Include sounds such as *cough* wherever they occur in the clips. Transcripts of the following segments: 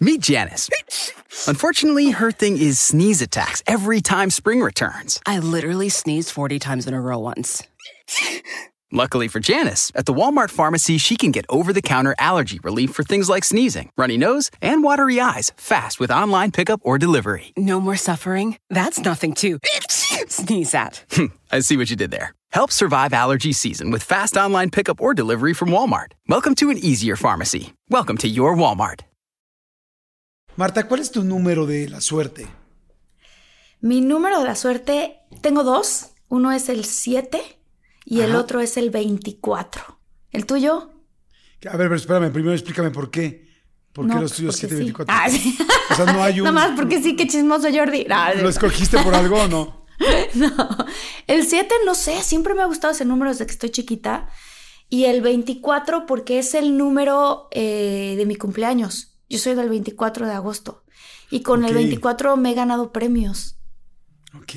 Meet Janice. Unfortunately, her thing is sneeze attacks every time spring returns. I literally sneezed 40 times in a row once. Luckily for Janice, at the Walmart pharmacy, she can get over the counter allergy relief for things like sneezing, runny nose, and watery eyes fast with online pickup or delivery. No more suffering? That's nothing to sneeze at. *laughs* Hmm, I see what you did there. Help survive allergy season with fast online pickup or delivery from Walmart. Welcome to an easier pharmacy. Welcome to your Walmart. Marta, ¿cuál es tu número de la suerte? Mi número de la suerte, tengo dos. Uno es el 7 y el otro es el 24. ¿El tuyo? A ver, pero espérame, primero explícame por qué. ¿Por qué No, los tuyos porque 724? sí. Ah, sí. O sea, no hay *laughs* un. Nada más porque sí, qué chismoso Jordi. No, ¿Lo escogiste por algo o no? *laughs* no. El 7, no sé, siempre me ha gustado ese número desde que estoy chiquita. Y el 24 porque es el número eh, de mi cumpleaños. Yo soy del 24 de agosto. Y con Ok. el 24 me he ganado premios. Ok.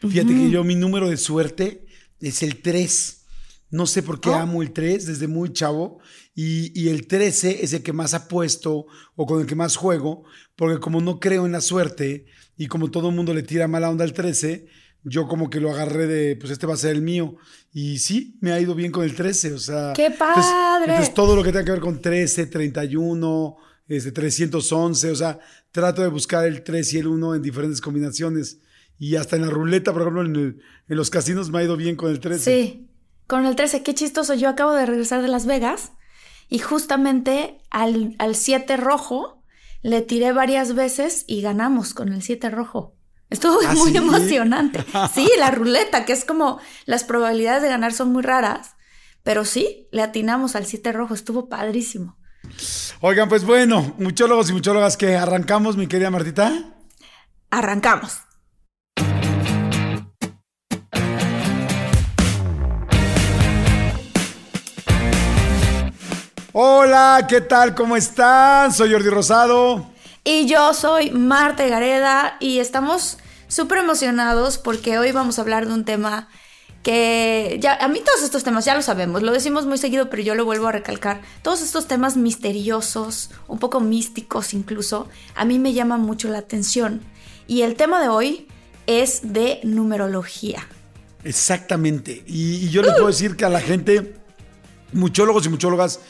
Fíjate que yo, mi número de suerte es el 3. No sé por qué Oh. amo el 3 desde muy chavo. Y, y el 13 es el que más apuesto o con el que más juego. Porque como no creo en la suerte y como todo el mundo le tira mala onda al 13, yo como que lo agarré de, pues este va a ser el mío. Y sí, me ha ido bien con el 13. O sea. ¡Qué entonces- padre! Entonces, todo lo que tenga que ver con 13, 31, este, 311, o sea, trato de buscar el 3 y el 1 en diferentes combinaciones. Y hasta en la ruleta, por ejemplo, en, el- en los casinos me ha ido bien con el 13. Sí, con el 13, qué chistoso. Yo acabo de regresar de Las Vegas y justamente al, al 7 rojo le tiré varias veces y ganamos con el 7 rojo. Estuvo ¿Ah, muy sí? emocionante. *laughs* Sí, la ruleta, que es como las probabilidades de ganar son muy raras, pero sí, le atinamos al 7 rojo, estuvo padrísimo. Oigan, pues bueno, muchólogos y muchólogas que arrancamos, mi querida Martita. Arrancamos. Hola, ¿qué tal? ¿Cómo están? Soy Jordi Rosado. Y yo soy Marta Gareda y estamos súper emocionados porque hoy vamos a hablar de un tema que ya a mí todos estos temas ya lo sabemos, lo decimos muy seguido, pero yo lo vuelvo a recalcar. Todos estos temas misteriosos, un poco místicos incluso, a mí me llaman mucho la atención. Y el tema de hoy es de numerología. Exactamente. Y, yo les puedo decir que a la gente, muchólogos y muchólogas,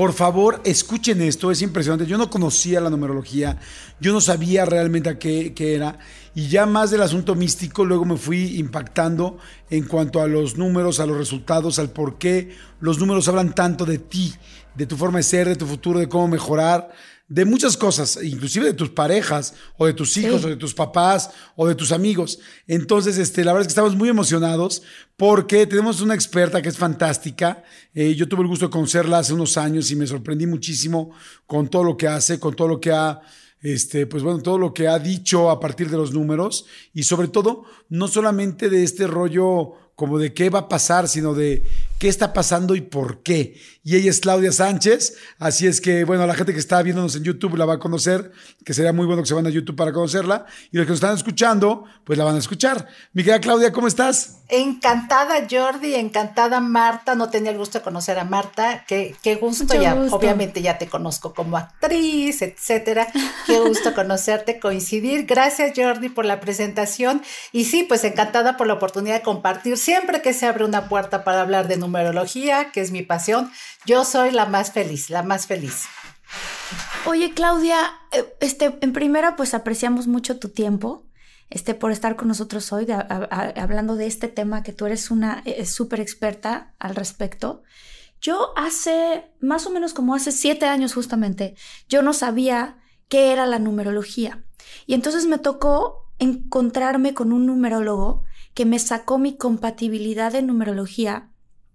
por favor, escuchen esto, es impresionante. Yo no conocía la numerología, yo no sabía realmente a qué, qué era. Y ya más del asunto místico, luego me fui impactando en cuanto a los números, a los resultados, al por qué los números hablan tanto de ti, de tu forma de ser, de tu futuro, de cómo mejorar, de muchas cosas, inclusive de tus parejas, o de tus hijos, Sí. o de tus papás, o de tus amigos. Entonces, este, la verdad es que estamos muy emocionados porque tenemos una experta que es fantástica. Eh, yo tuve el gusto de conocerla hace unos años y me sorprendí muchísimo con todo lo que hace, con todo lo que ha este, pues bueno, todo lo que ha dicho a partir de los números y sobre todo, no solamente de este rollo como de qué va a pasar, sino de qué está pasando y por qué. Y ella es Claudia Sánchez, así es que, bueno, la gente que está viéndonos en YouTube la va a conocer, que sería muy bueno que se van a YouTube para conocerla, y los que nos están escuchando, pues la van a escuchar. Mi querida Claudia, ¿cómo estás? Encantada Jordi, encantada Marta, no tenía el gusto de conocer a Marta, qué, qué gusto, Mucho ya, gusto. obviamente ya te conozco como actriz, etcétera, qué gusto *laughs* conocerte, coincidir, gracias Jordi por la presentación y sí, pues encantada por la oportunidad de compartir siempre que se abre una puerta para hablar de numerología, que es mi pasión, yo soy la más feliz, la más feliz. Oye, Claudia, eh, este, en primera, pues apreciamos mucho tu tiempo, este, por estar con nosotros hoy, hablando de este tema que tú eres una eh, súper experta al respecto. Yo hace, más o menos como hace siete años justamente, yo no sabía qué era la numerología. Y entonces me tocó encontrarme con un numerólogo que me sacó mi compatibilidad de numerología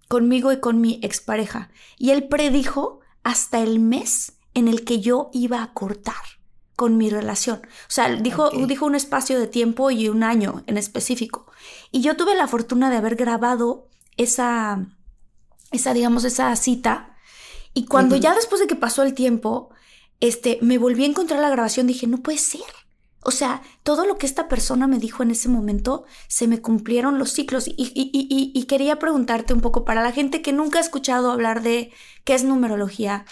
conmigo y con mi expareja. Y él predijo hasta el mes en el que yo iba a cortar con mi relación. O sea, dijo, dijo un espacio de tiempo y un año en específico. Y yo tuve la fortuna de haber grabado esa, esa digamos, esa cita. Y cuando ya después de que pasó el tiempo, este, me volví a encontrar la grabación, dije, no puede ser. O sea, todo lo que esta persona me dijo en ese momento, se me cumplieron los ciclos. Y, y, quería preguntarte un poco para la gente que nunca ha escuchado hablar de qué es numerología,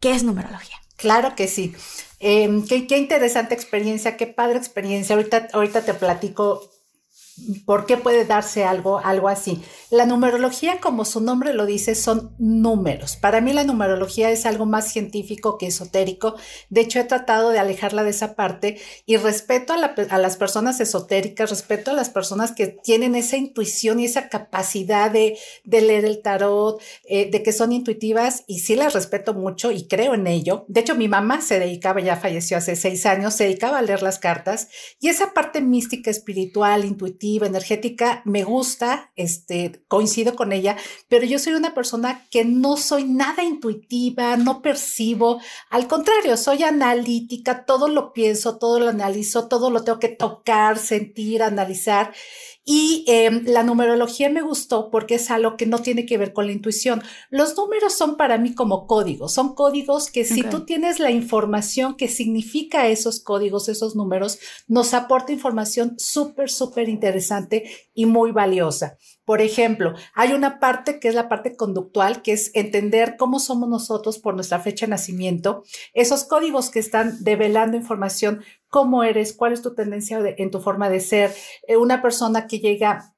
¿qué es numerología? Claro que sí. Em, qué, interesante experiencia, qué padre experiencia. Ahorita te platico ¿Por qué puede darse algo, algo así? La numerología, como su nombre lo dice, son números. Para mí la numerología es algo más científico que esotérico. De hecho, he tratado de alejarla de esa parte y respeto a, las personas esotéricas, respeto a las personas que tienen esa intuición y esa capacidad de, leer el tarot, eh, de que son intuitivas y sí las respeto mucho y creo en ello. De hecho, mi mamá se dedicaba, ya falleció hace seis años, se dedicaba a leer las cartas y esa parte mística, espiritual, intuitiva, energética, me gusta, este, coincido con ella, pero yo soy una persona que no soy nada intuitiva, no percibo, al contrario, soy analítica, todo lo pienso, todo lo analizo, todo lo tengo que tocar, sentir, analizar. Y em, la numerología me gustó porque es algo que no tiene que ver con la intuición. Los números son para mí como códigos, son códigos que si tú tienes la información que significa esos códigos, esos números, nos aporta información súper, súper interesante y muy valiosa. Por ejemplo, hay una parte que es la parte conductual, que es entender cómo somos nosotros por nuestra fecha de nacimiento, esos códigos que están develando información, cómo eres, cuál es tu tendencia en tu forma de ser, eh, una persona que llega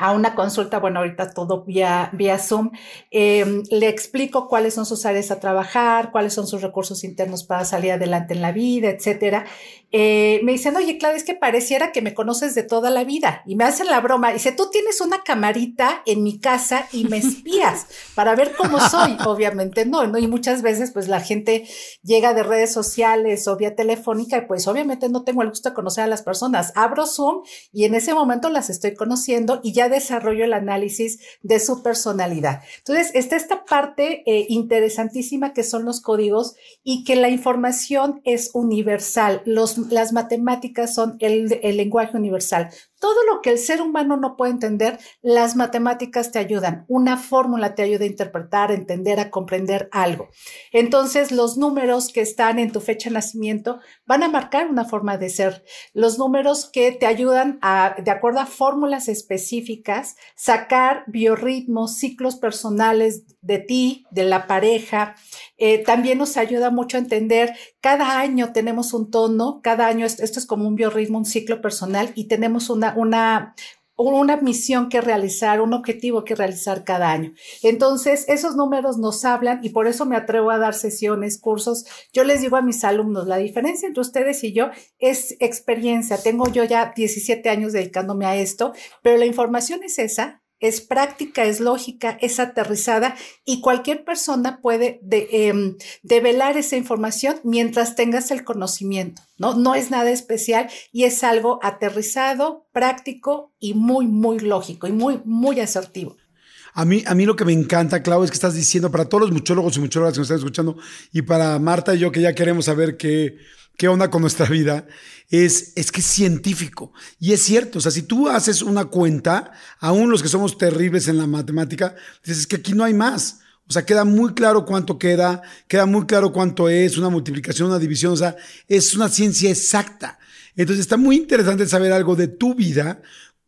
a una consulta, bueno, ahorita todo vía, vía Zoom, em, le explico cuáles son sus áreas a trabajar, cuáles son sus recursos internos para salir adelante en la vida, etcétera. Eh, me dicen, oye, Claudia, es que pareciera que me conoces de toda la vida. Y me hacen la broma. Dice, tú tienes una camarita en mi casa y me espías para ver cómo soy. *laughs* Obviamente no, ¿no? Y muchas veces, pues la gente llega de redes sociales o vía telefónica y pues obviamente no tengo el gusto de conocer a las personas. Abro Zoom y en ese momento las estoy conociendo y ya desarrollo el análisis de su personalidad. Entonces, está esta parte eh, interesantísima que son los códigos y que la información es universal. Los las matemáticas son el, el lenguaje universal. Todo lo que el ser humano no puede entender, las matemáticas te ayudan. Una fórmula te ayuda a interpretar, a entender, a comprender algo. Entonces, los números que están en tu fecha de nacimiento van a marcar una forma de ser. Los números que te ayudan a, de acuerdo a fórmulas específicas, sacar biorritmos, ciclos personales de ti, de la pareja. Eh, también nos ayuda mucho a entender, cada año tenemos un tono, cada año esto es como un biorritmo, un ciclo personal y tenemos una una, una, misión que realizar, un objetivo que realizar cada año. Entonces, esos números nos hablan y por eso me atrevo a dar sesiones, cursos. Yo les digo a mis alumnos, la diferencia entre ustedes y yo es experiencia. Tengo yo ya 17 años dedicándome a esto, pero la información es esa, es práctica, es lógica, es aterrizada y cualquier persona puede em, develar esa información mientras tengas el conocimiento, ¿no? No es nada especial y es algo aterrizado, práctico y muy, muy lógico y muy, muy asertivo. A mí, a mí lo que me encanta, Clau, es que estás diciendo para todos los muchólogos y muchólogas que nos están escuchando y para Marta y yo que ya queremos saber qué, qué onda con nuestra vida, es, es que es científico. Y es cierto, o sea, si tú haces una cuenta, aún los que somos terribles en la matemática, dices que aquí no hay más. O sea, queda muy claro cuánto queda, queda muy claro cuánto es una multiplicación, una división, o sea, es una ciencia exacta. Entonces está muy interesante saber algo de tu vida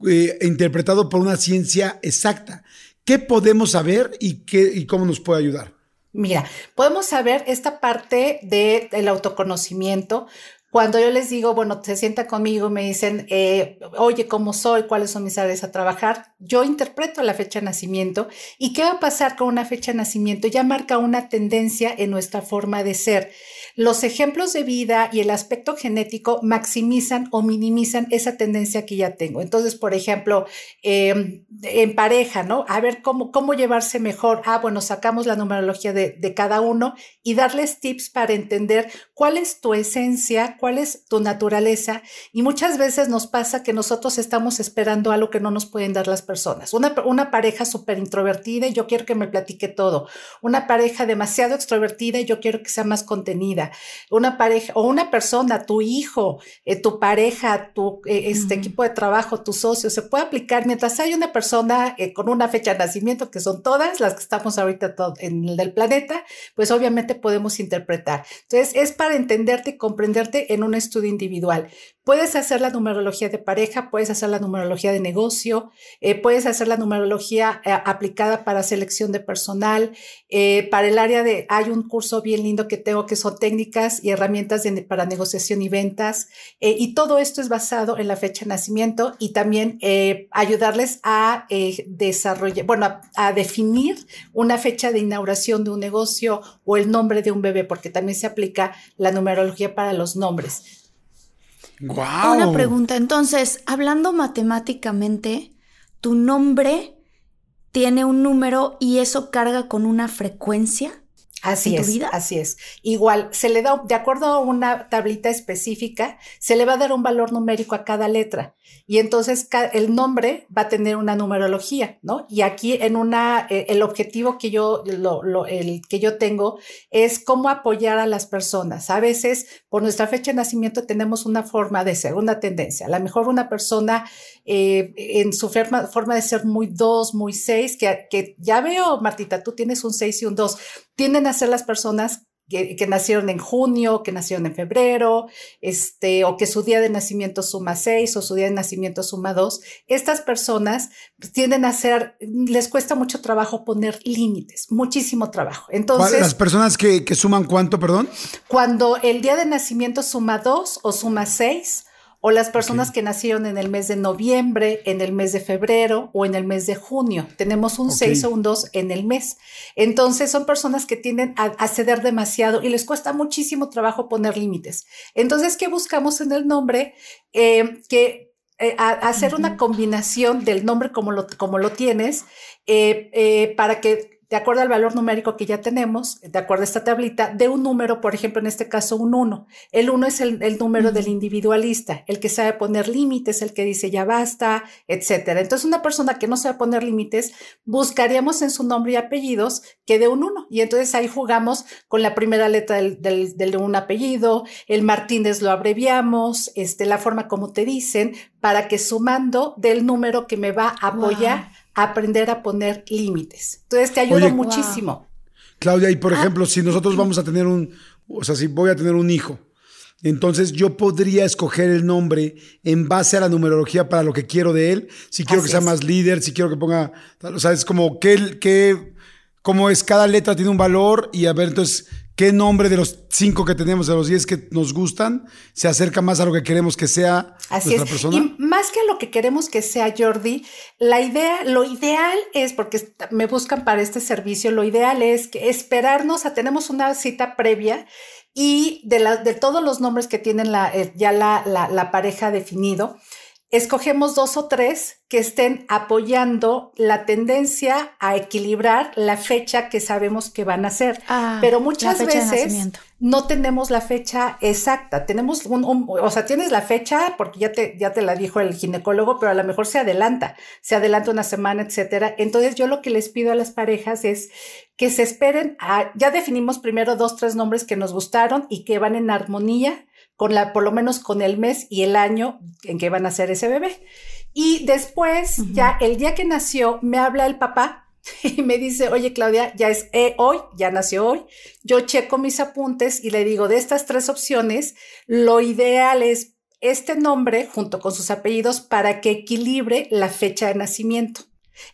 eh, interpretado por una ciencia exacta. ¿Qué podemos saber y, qué, y cómo nos puede ayudar? Mira, podemos saber esta parte del autoconocimiento. Cuando yo les digo, bueno, se sienta conmigo, me dicen, eh, oye, ¿cómo soy? ¿Cuáles son mis áreas a trabajar? Yo interpreto la fecha de nacimiento y qué va a pasar con una fecha de nacimiento. Ya marca una tendencia en nuestra forma de ser. Los ejemplos de vida y el aspecto genético maximizan o minimizan esa tendencia que ya tengo. Entonces, por ejemplo, em, en pareja, ¿no? A ver cómo, cómo llevarse mejor. Ah, bueno, sacamos la numerología de, de cada uno y darles tips para entender cuál es tu esencia, cuál es tu naturaleza y muchas veces nos pasa que nosotros estamos esperando algo que no nos pueden dar las personas. Una, una pareja súper introvertida y yo quiero que me platique todo. Una pareja demasiado extrovertida y yo quiero que sea más contenida. Una pareja o una persona, tu hijo, eh, tu pareja, tu eh, este equipo de trabajo, tu socio, se puede aplicar mientras hay una persona eh, con una fecha de nacimiento, que son todas las que estamos ahorita en el del planeta, pues obviamente podemos interpretar. Entonces, es para entenderte y comprenderte en un estudio individual. Puedes hacer la numerología de pareja, puedes hacer la numerología de negocio, eh, puedes hacer la numerología eh, aplicada para selección de personal, eh, para el área de, hay un curso bien lindo que tengo que son técnicas y herramientas para negociación y ventas, y todo esto es basado en la fecha de nacimiento y también ayudarles a desarrollar, bueno, a definir una fecha de inauguración de un negocio o el nombre de un bebé, porque también se aplica la numerología para los nombres. Una pregunta. Entonces, hablando matemáticamente, tu nombre tiene un número y eso carga con una frecuencia. Así es, así es. Igual, se le da, de acuerdo a una tablita específica, se le va a dar un valor numérico a cada letra. Y entonces el nombre va a tener una numerología, ¿no? Y aquí en una, eh, el objetivo que yo, lo, el que yo tengo es cómo apoyar a las personas. A veces, por nuestra fecha de nacimiento, tenemos una forma de ser, una tendencia. A lo mejor una persona eh, en su forma, forma de ser muy dos, muy seis, que, que ya veo, Martita, tú tienes un seis y un dos tienden a ser las personas que, nacieron en junio, que nacieron en febrero, este, o que su día de nacimiento suma seis o su día de nacimiento suma dos. Estas personas tienden a ser, les cuesta mucho trabajo poner límites, muchísimo trabajo. Entonces, las personas que, que suman cuánto, perdón? Cuando el día de nacimiento suma dos o suma seis, o las personas que nacieron en el mes de noviembre, en el mes de febrero o en el mes de junio. Tenemos un 6 o un 2 en el mes. Entonces son personas que tienden a, ceder demasiado y les cuesta muchísimo trabajo poner límites. Entonces, ¿qué buscamos en el nombre? Eh, que eh, hacer una combinación del nombre como lo, como lo tienes eh, para que de acuerdo al valor numérico que ya tenemos, de acuerdo a esta tablita, de un número, por ejemplo, en este caso un 1. El 1 es el, número del individualista, el que sabe poner límites, el que dice ya basta, etcétera. Entonces, una persona que no sabe poner límites, buscaríamos en su nombre y apellidos que de un 1. Y entonces ahí jugamos con la primera letra del, del, un apellido, el Martínez lo abreviamos, este, la forma como te dicen, para que sumando del número que me va a apoyar aprender a poner límites. Entonces te ayuda muchísimo. Claudia, y por ah. ejemplo, si nosotros vamos a tener un, o sea, si voy a tener un hijo, entonces yo podría escoger el nombre en base a la numerología para lo que quiero de él. Si quiero que sea más líder, si quiero que ponga, o sea, es como que, que, como es, cada letra tiene un valor y a ver, entonces, qué nombre de los cinco que tenemos, de los diez que nos gustan, se acerca más a lo que queremos que sea Así nuestra persona. Y más que a lo que queremos que sea, Jordi, la idea, lo ideal es, porque me buscan para este servicio, lo ideal es que esperarnos a, tenemos una cita previa y de, la, de todos los nombres que tienen la, eh, ya la, la pareja definido, escogemos dos o tres que estén apoyando la tendencia a equilibrar la fecha que sabemos que van a ser. Ah, Pero muchas veces no tenemos la fecha exacta. Tenemos un, o sea, tienes la fecha porque ya te, ya te la dijo el ginecólogo, pero a lo mejor se adelanta, se adelanta una semana, etcétera. Entonces yo lo que les pido a las parejas es que se esperen a, ya definimos primero dos, tres nombres que nos gustaron y que van en armonía con la, por lo menos con el mes y el año en que van a ser ese bebé. Y después, ya el día que nació, me habla el papá *laughs* y me dice, oye Claudia, ya es eh, hoy, ya nació hoy. Yo checo mis apuntes y le digo, de estas tres opciones, lo ideal es este nombre junto con sus apellidos para que equilibre la fecha de nacimiento.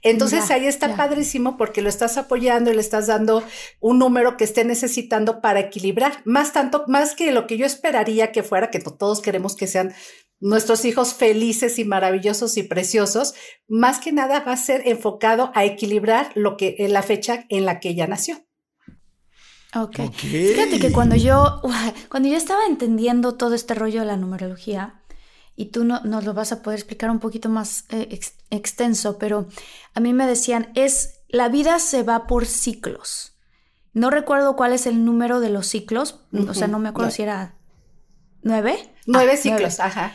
Entonces ahí está padrísimo porque lo estás apoyando y le estás dando un número que esté necesitando para equilibrar. Más tanto, más que lo que yo esperaría que fuera, que todos queremos que sean nuestros hijos felices y maravillosos y preciosos, más que nada va a ser enfocado a equilibrar lo que la fecha en la que ella nació. Ok. Fíjate que cuando yo, *laughs* cuando yo estaba entendiendo todo este rollo de la numerología, y tú no, nos lo vas a poder explicar un poquito más eh, extenso, pero a mí me decían, es, la vida se va por ciclos. No recuerdo cuál es el número de los ciclos, o sea, no me acuerdo si era ¿Nueve? Nueve Ah, ciclos, ajá.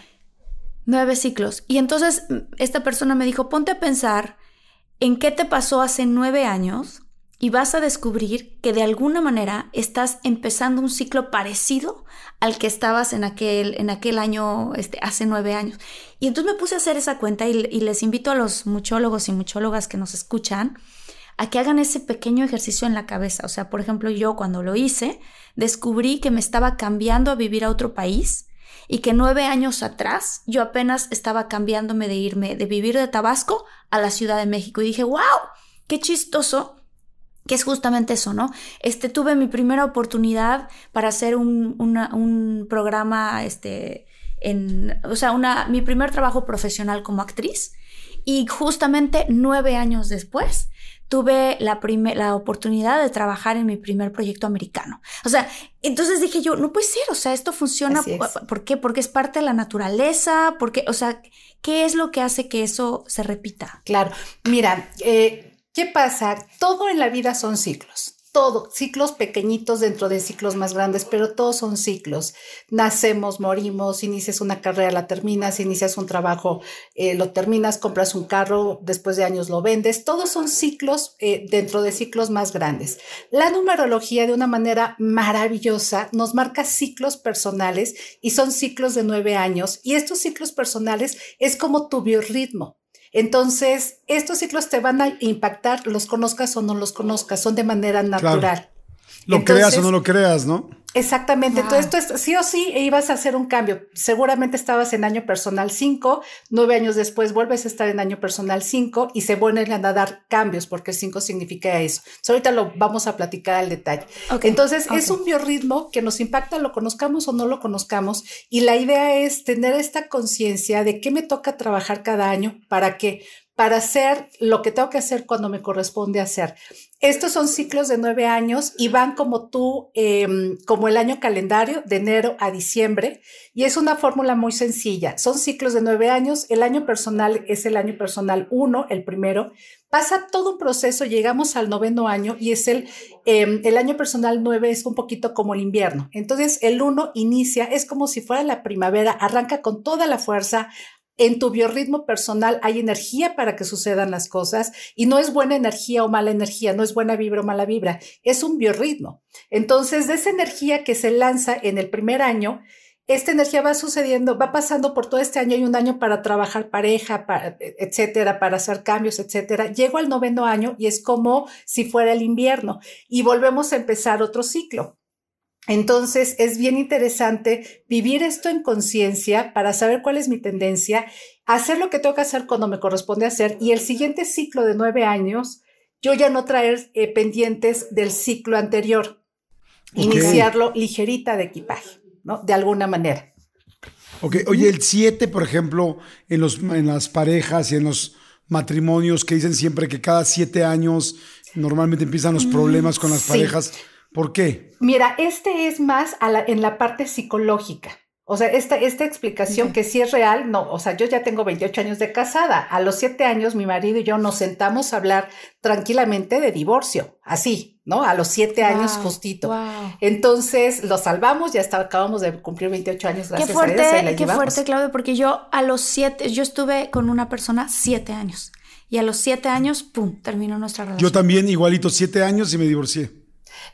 Nueve ciclos. Y entonces mm, esta persona me dijo, ponte a pensar en qué te pasó hace nueve años y vas a descubrir que de alguna manera estás empezando un ciclo parecido al que estabas en aquel, en aquel año, este, hace nueve años. Y entonces me puse a hacer esa cuenta y, les invito a los muchólogos y muchólogas que nos escuchan a que hagan ese pequeño ejercicio en la cabeza. O sea, por ejemplo, yo cuando lo hice, descubrí que me estaba cambiando a vivir a otro país y que nueve años atrás yo apenas estaba cambiándome de irme, de vivir de Tabasco a la Ciudad de México. Y dije, wow, qué chistoso que es justamente eso, ¿no? Este, tuve mi primera oportunidad para hacer un, una, un programa, este, en, o sea, una, mi primer trabajo profesional como actriz y justamente nueve años después tuve la, la oportunidad de trabajar en mi primer proyecto americano. O sea, entonces dije yo, no puede ser, o sea, esto funciona. ¿Por qué? Porque es parte de la naturaleza, porque, o sea, ¿qué es lo que hace que eso se repita? Claro, mira, eh, ¿Qué pasa? Todo en la vida son ciclos. Todo, ciclos pequeñitos dentro de ciclos más grandes, pero todos son ciclos. Nacemos, morimos, inicias una carrera, la terminas, inicias un trabajo, eh, lo terminas, compras un carro, después de años lo vendes. Todos son ciclos eh, dentro de ciclos más grandes. La numerología, de una manera maravillosa, nos marca ciclos personales y son ciclos de nueve años. Y estos ciclos personales es como tu biorritmo. Entonces, estos ciclos te van a impactar, los conozcas o no los conozcas, son de manera natural. Claro. Lo Entonces, creas o no lo creas, ¿no? Exactamente. Wow. Entonces, esto es, sí o sí ibas a hacer un cambio. Seguramente estabas en año personal 5, nueve años después vuelves a estar en año personal 5 y se vuelven a dar cambios porque 5 significa eso. Entonces, ahorita lo vamos a platicar al detalle. Okay. Entonces, okay. es un biorritmo que nos impacta, lo conozcamos o no lo conozcamos. Y la idea es tener esta conciencia de qué me toca trabajar cada año para que para hacer lo que tengo que hacer cuando me corresponde hacer. Estos son ciclos de nueve años y van como tú, eh, como el año calendario, de enero a diciembre, y es una fórmula muy sencilla. Son ciclos de nueve años, el año personal es el año personal uno, el primero, pasa todo un proceso, llegamos al noveno año y es el, eh, el año personal nueve es un poquito como el invierno. Entonces el uno inicia, es como si fuera la primavera, arranca con toda la fuerza, en tu biorritmo personal hay energía para que sucedan las cosas y no es buena energía o mala energía, no es buena vibra o mala vibra, es un biorritmo. Entonces, de esa energía que se lanza en el primer año, esta energía va sucediendo, va pasando por todo este año, hay un año para trabajar pareja, para, etcétera, para hacer cambios, etcétera. Llego al noveno año y es como si fuera el invierno y volvemos a empezar otro ciclo. Entonces, es bien interesante vivir esto en conciencia para saber cuál es mi tendencia, hacer lo que tengo que hacer cuando me corresponde hacer y el siguiente ciclo de nueve años, yo ya no traer eh, pendientes del ciclo anterior, okay. iniciarlo ligerita de equipaje, ¿no? De alguna manera. Ok, oye, el siete, por ejemplo, en, los, en las parejas y en los matrimonios que dicen siempre que cada siete años normalmente empiezan los problemas con las sí. parejas. ¿Por qué? Mira, este es más la, en la parte psicológica. O sea, esta, esta explicación okay. que sí es real, no, o sea, yo ya tengo 28 años de casada. A los 7 años mi marido y yo nos sentamos a hablar tranquilamente de divorcio, así, ¿no? A los 7 wow, años justito. Wow. Entonces lo salvamos, ya está, acabamos de cumplir 28 años. Qué fuerte, a Dios, qué fuerte, Claudio, porque yo a los 7, yo estuve con una persona 7 años y a los 7 años, pum, terminó nuestra relación. Yo también, igualito, 7 años y me divorcié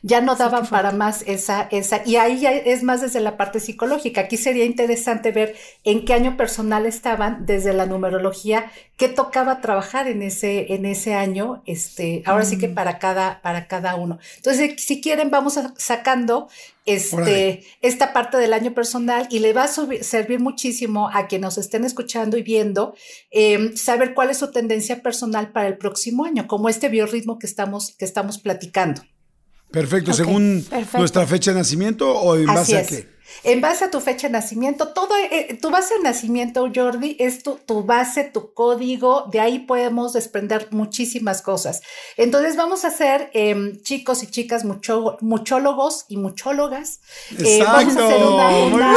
ya no daban sí, para más esa, esa, y ahí ya es más desde la parte psicológica. Aquí sería interesante ver en qué año personal estaban desde la numerología, qué tocaba trabajar en ese, en ese año, este, ahora mm. sí que para cada, para cada uno. Entonces, si quieren, vamos a, sacando este, esta parte del año personal y le va a subir, servir muchísimo a quienes nos estén escuchando y viendo, eh, saber cuál es su tendencia personal para el próximo año, como este biorritmo que estamos, que estamos platicando. Perfecto, okay, según perfecto. nuestra fecha de nacimiento o en Así base a qué? En base a tu fecha de nacimiento, todo, eh, tu base de nacimiento, Jordi, es tu, tu, base, tu código, de ahí podemos desprender muchísimas cosas. Entonces vamos a ser eh, chicos y chicas mucho, muchólogos y muchólogas. Exacto. Eh, vamos a hacer una, una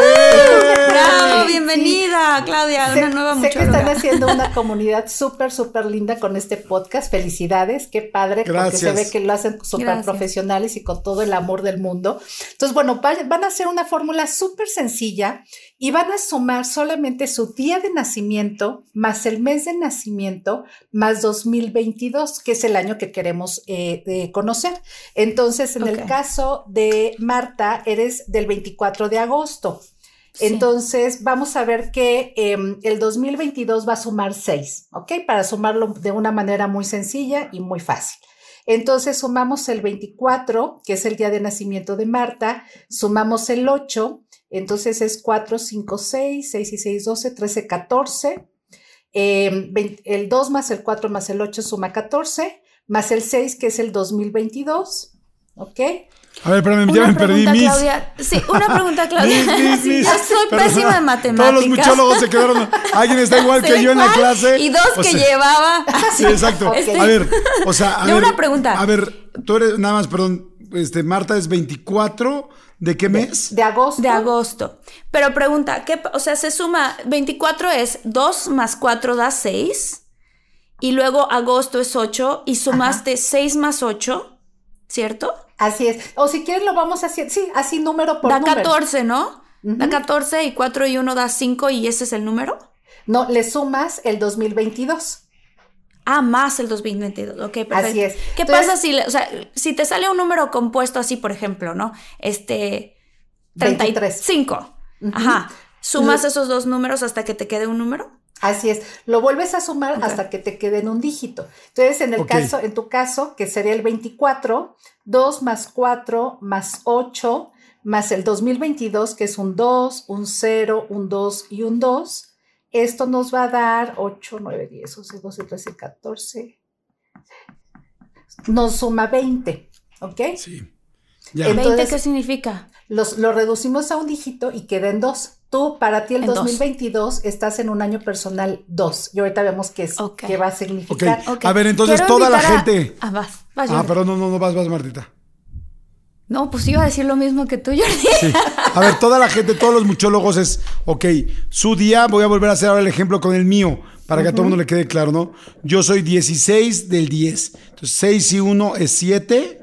Bravo, bienvenida, sí. Claudia, sé, una nueva muchóloga. Sé que están haciendo una comunidad súper, súper linda con este podcast. Felicidades, qué padre, Gracias. porque se ve que lo hacen súper profesionales y con todo el amor del mundo. Entonces, bueno, van a hacer una fórmula fórmula súper sencilla y van a sumar solamente su día de nacimiento más el mes de nacimiento más 2022, que es el año que queremos eh, conocer. Entonces, en el caso de Marta, eres del 24 de agosto. Entonces, vamos a ver que em, el 2022 va a sumar 6, ¿ok? Para sumarlo de una manera muy sencilla y muy fácil. Entonces sumamos el 24, que es el día de nacimiento de Marta, sumamos el 8, entonces es 4, 5, 6, 6 y 6, 12, 13, 14. el 2 más el 4 más el 8 suma 14, más el 6, que es el 2022, ¿ok? A ver, espérame, ya me perdí, Miss. Claudia. Sí, una pregunta, Claudia. Miss, Yo soy pésima en matemáticas. Todos los muchólogos se quedaron. Alguien está igual que yo en la clase. Y dos que llevaba. Sí, exacto. Este, a ver, o sea, a ver. una pregunta. A ver, tú eres, nada más, perdón. Este, Marta es 24. ¿De qué mes? De, agosto. De agosto. Pero pregunta, ¿qué, o sea, se suma, 24 es 2 más 4 da 6. Y luego agosto es 8 y sumaste 6 más 8, ¿cierto? Así es. O si quieres lo vamos a hacer, sí, así número por número. Da 14, ¿no? Da 14 y 4 y 1 da 5 y ese es el número. No, le sumas el 2022. Ah, más el 2022. Ok, perfecto. Así es. ¿Qué pasa si, o sea, si te sale un número compuesto así, por ejemplo, ¿no? Este. 35. Ajá. ¿Sumas esos dos números hasta que te quede un número? Así es, lo vuelves a sumar hasta que te quede en un dígito. Entonces, en el caso, en tu caso, que sería el 24, 2 más 4 más 8 más el 2022, que es un 2, un 0, un 2 y un 2. Esto nos va a dar 8, 9, 10, 11, 12, 13, 14. Nos suma 20, ¿ok? Sí. ¿20 qué significa? Los, lo reducimos a un dígito y queda en 2. Tú, para ti, el 2022 estás en un año personal 2. Y ahorita vemos qué, es, qué va a significar. A ver, entonces toda la gente. Ah, vas, vas. Ah, perdón, no, no, no, vas, vas, Martita. No, pues iba a decir lo mismo que tú, Jordi. Sí. A ver, toda la gente, todos los muchólogos es, ok, su día, voy a volver a hacer ahora el ejemplo con el mío, para que a todo el mundo le quede claro, ¿no? Yo soy 16 del 10. Entonces, 6 y 1 es 7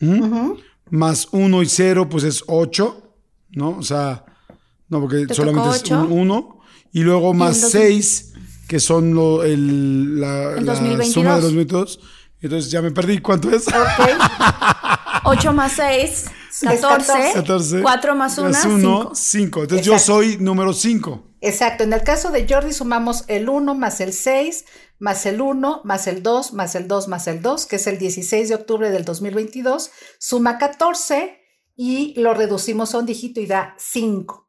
¿Mm? Más 1 y 0, pues es 8, ¿no? O sea, no, porque solamente es 1. Y luego más 6, que son lo, el, la, el la suma de los métodos. Entonces ya me perdí. ¿Cuánto es? Ok. *laughs* 8 más 6, 14. 14 4 más 1, 5. 5. Entonces Exacto. yo soy número 5. Exacto. En el caso de Jordi sumamos el 1 más el 6 más el 1, más el 2, más el 2, más el 2, que es el 16 de octubre del 2022, suma 14 y lo reducimos a un dígito y da 5.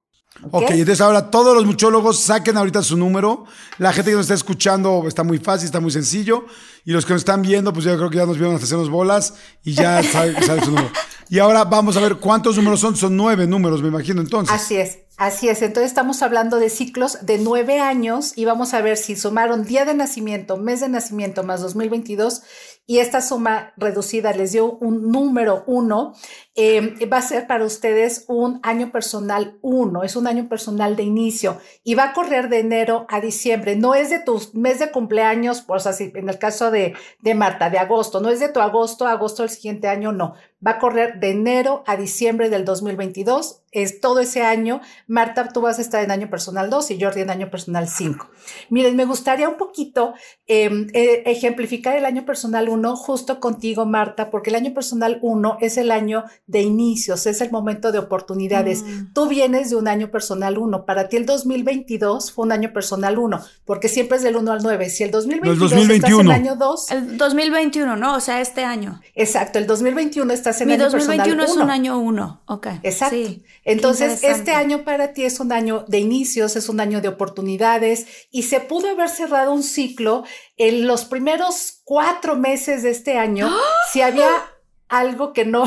Ok, entonces ahora todos los muchólogos saquen ahorita su número. La gente que nos está escuchando está muy fácil, está muy sencillo. Y los que nos están viendo, pues yo creo que ya nos vieron hasta hacernos bolas y ya *laughs* saben sabe su número. Y ahora vamos a ver cuántos números son. Son nueve números, me imagino entonces. Así es. Así es, entonces estamos hablando de ciclos de nueve años y vamos a ver si sumaron día de nacimiento, mes de nacimiento más 2022 y esta suma reducida les dio un número uno, eh, va a ser para ustedes un año personal uno, es un año personal de inicio y va a correr de enero a diciembre. No es de tu mes de cumpleaños, pues así, en el caso de, de Marta, de agosto, no es de tu agosto agosto del siguiente año, no. Va a correr de enero a diciembre del 2022. Es todo ese año. Marta, tú vas a estar en año personal 2 y Jordi en año personal 5. Miren, me gustaría un poquito eh, ejemplificar el año personal 1 justo contigo, Marta, porque el año personal 1 es el año de inicios, es el momento de oportunidades. Mm. Tú vienes de un año personal 1, para ti el 2022 fue un año personal 1, porque siempre es del 1 al 9. Si el 2022 estás 2021. en año 2, El 2021, ¿no? O sea, este año. exacto, el 2021 estás en Mi año 2021 personal es 1. un año uno. Ok. Exacto. Sí, Entonces, este año para ti es un año de inicios, es un año de oportunidades y se pudo haber cerrado un ciclo en los primeros cuatro meses de este año, *gasps* si había algo que no,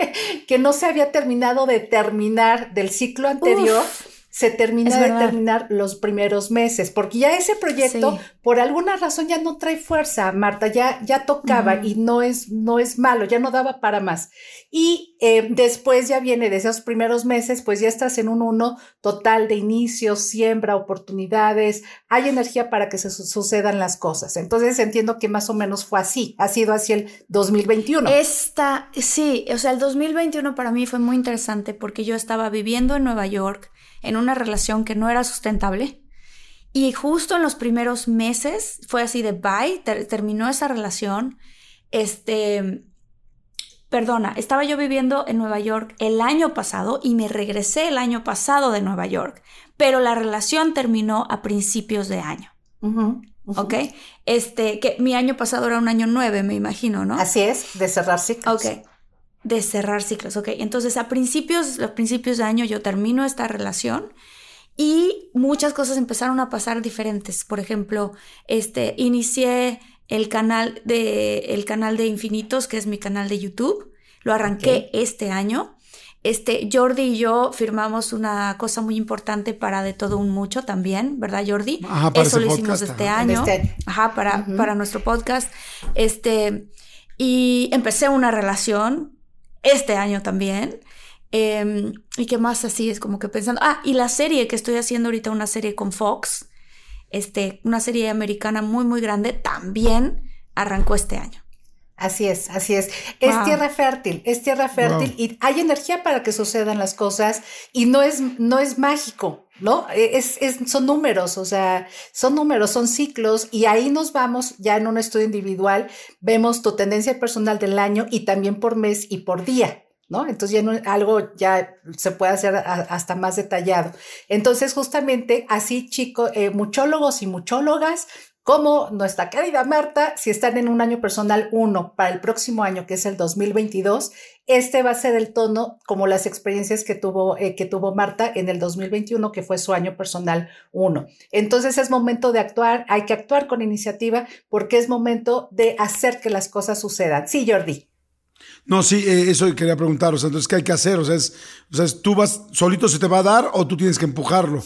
*laughs* que no se había terminado de terminar del ciclo anterior. Uf, se termina de terminar los primeros meses, porque ya ese proyecto, Sí. por alguna razón, ya no trae fuerza, Marta, ya, ya tocaba y no es, no es malo, ya no daba para más. Y eh, después ya viene de esos primeros meses, pues ya estás en un uno total de inicio, siembra, oportunidades, hay energía para que se su- sucedan las cosas. Entonces entiendo que más o menos fue así, ha sido así el 2021. Esta, sí, o sea, el 2021 para mí fue muy interesante porque yo estaba viviendo en Nueva York en una relación que no era sustentable y justo en los primeros meses fue así de bye, ter- terminó esa relación. Este, perdona, estaba yo viviendo en Nueva York el año pasado y me regresé el año pasado de Nueva York, pero la relación terminó a principios de año, ujú. ¿ok? Este, que mi año pasado era un año nueve, me imagino, ¿no? Así es, de cerrar ciclos. Ok. De cerrar ciclos, ok. Entonces, a principios, a principios de año yo termino esta relación y muchas cosas empezaron a pasar diferentes. Por ejemplo, este, inicié el canal de, el canal de Infinitos, que es mi canal de YouTube. Lo arranqué este año. Este, Jordi y yo firmamos una cosa muy importante para De Todo Un Mucho también, ¿verdad, Jordi? Ajá, para Eso lo hicimos podcast, este ajá. año. Este. Ajá, para, para nuestro podcast. Este, y empecé una relación este año también. Eh, y qué más así es como que pensando. Ah, y la serie que estoy haciendo ahorita, una serie con Fox, este, una serie americana muy, muy grande, también arrancó este año. Así es, así es. Es Wow. tierra fértil, es tierra fértil Wow. y hay energía para que sucedan las cosas y no es, no es mágico, ¿no? E, Es, son números, o sea, son números, son ciclos y ahí nos vamos ya en un estudio individual, vemos tu tendencia personal del año y también por mes y por día. ¿No? Entonces ya no- algo ya se puede hacer hasta más detallado. Entonces, justamente así, chicos, eh, muchólogos y muchólogas, como nuestra querida Marta, si están en un año personal 1 para el próximo año, que es el 2022, este va a ser el tono como las experiencias que tuvo, eh, que tuvo Marta en el 2021, que fue su año personal 1. Entonces es momento de actuar, hay que actuar con iniciativa porque es momento de hacer que las cosas sucedan. Sí, Jordi. No, sí, eh, eso quería preguntar. O sea, entonces, ¿qué hay que hacer? O sea, es, o sea, ¿tú vas solito se te va a dar o tú tienes que empujarlo?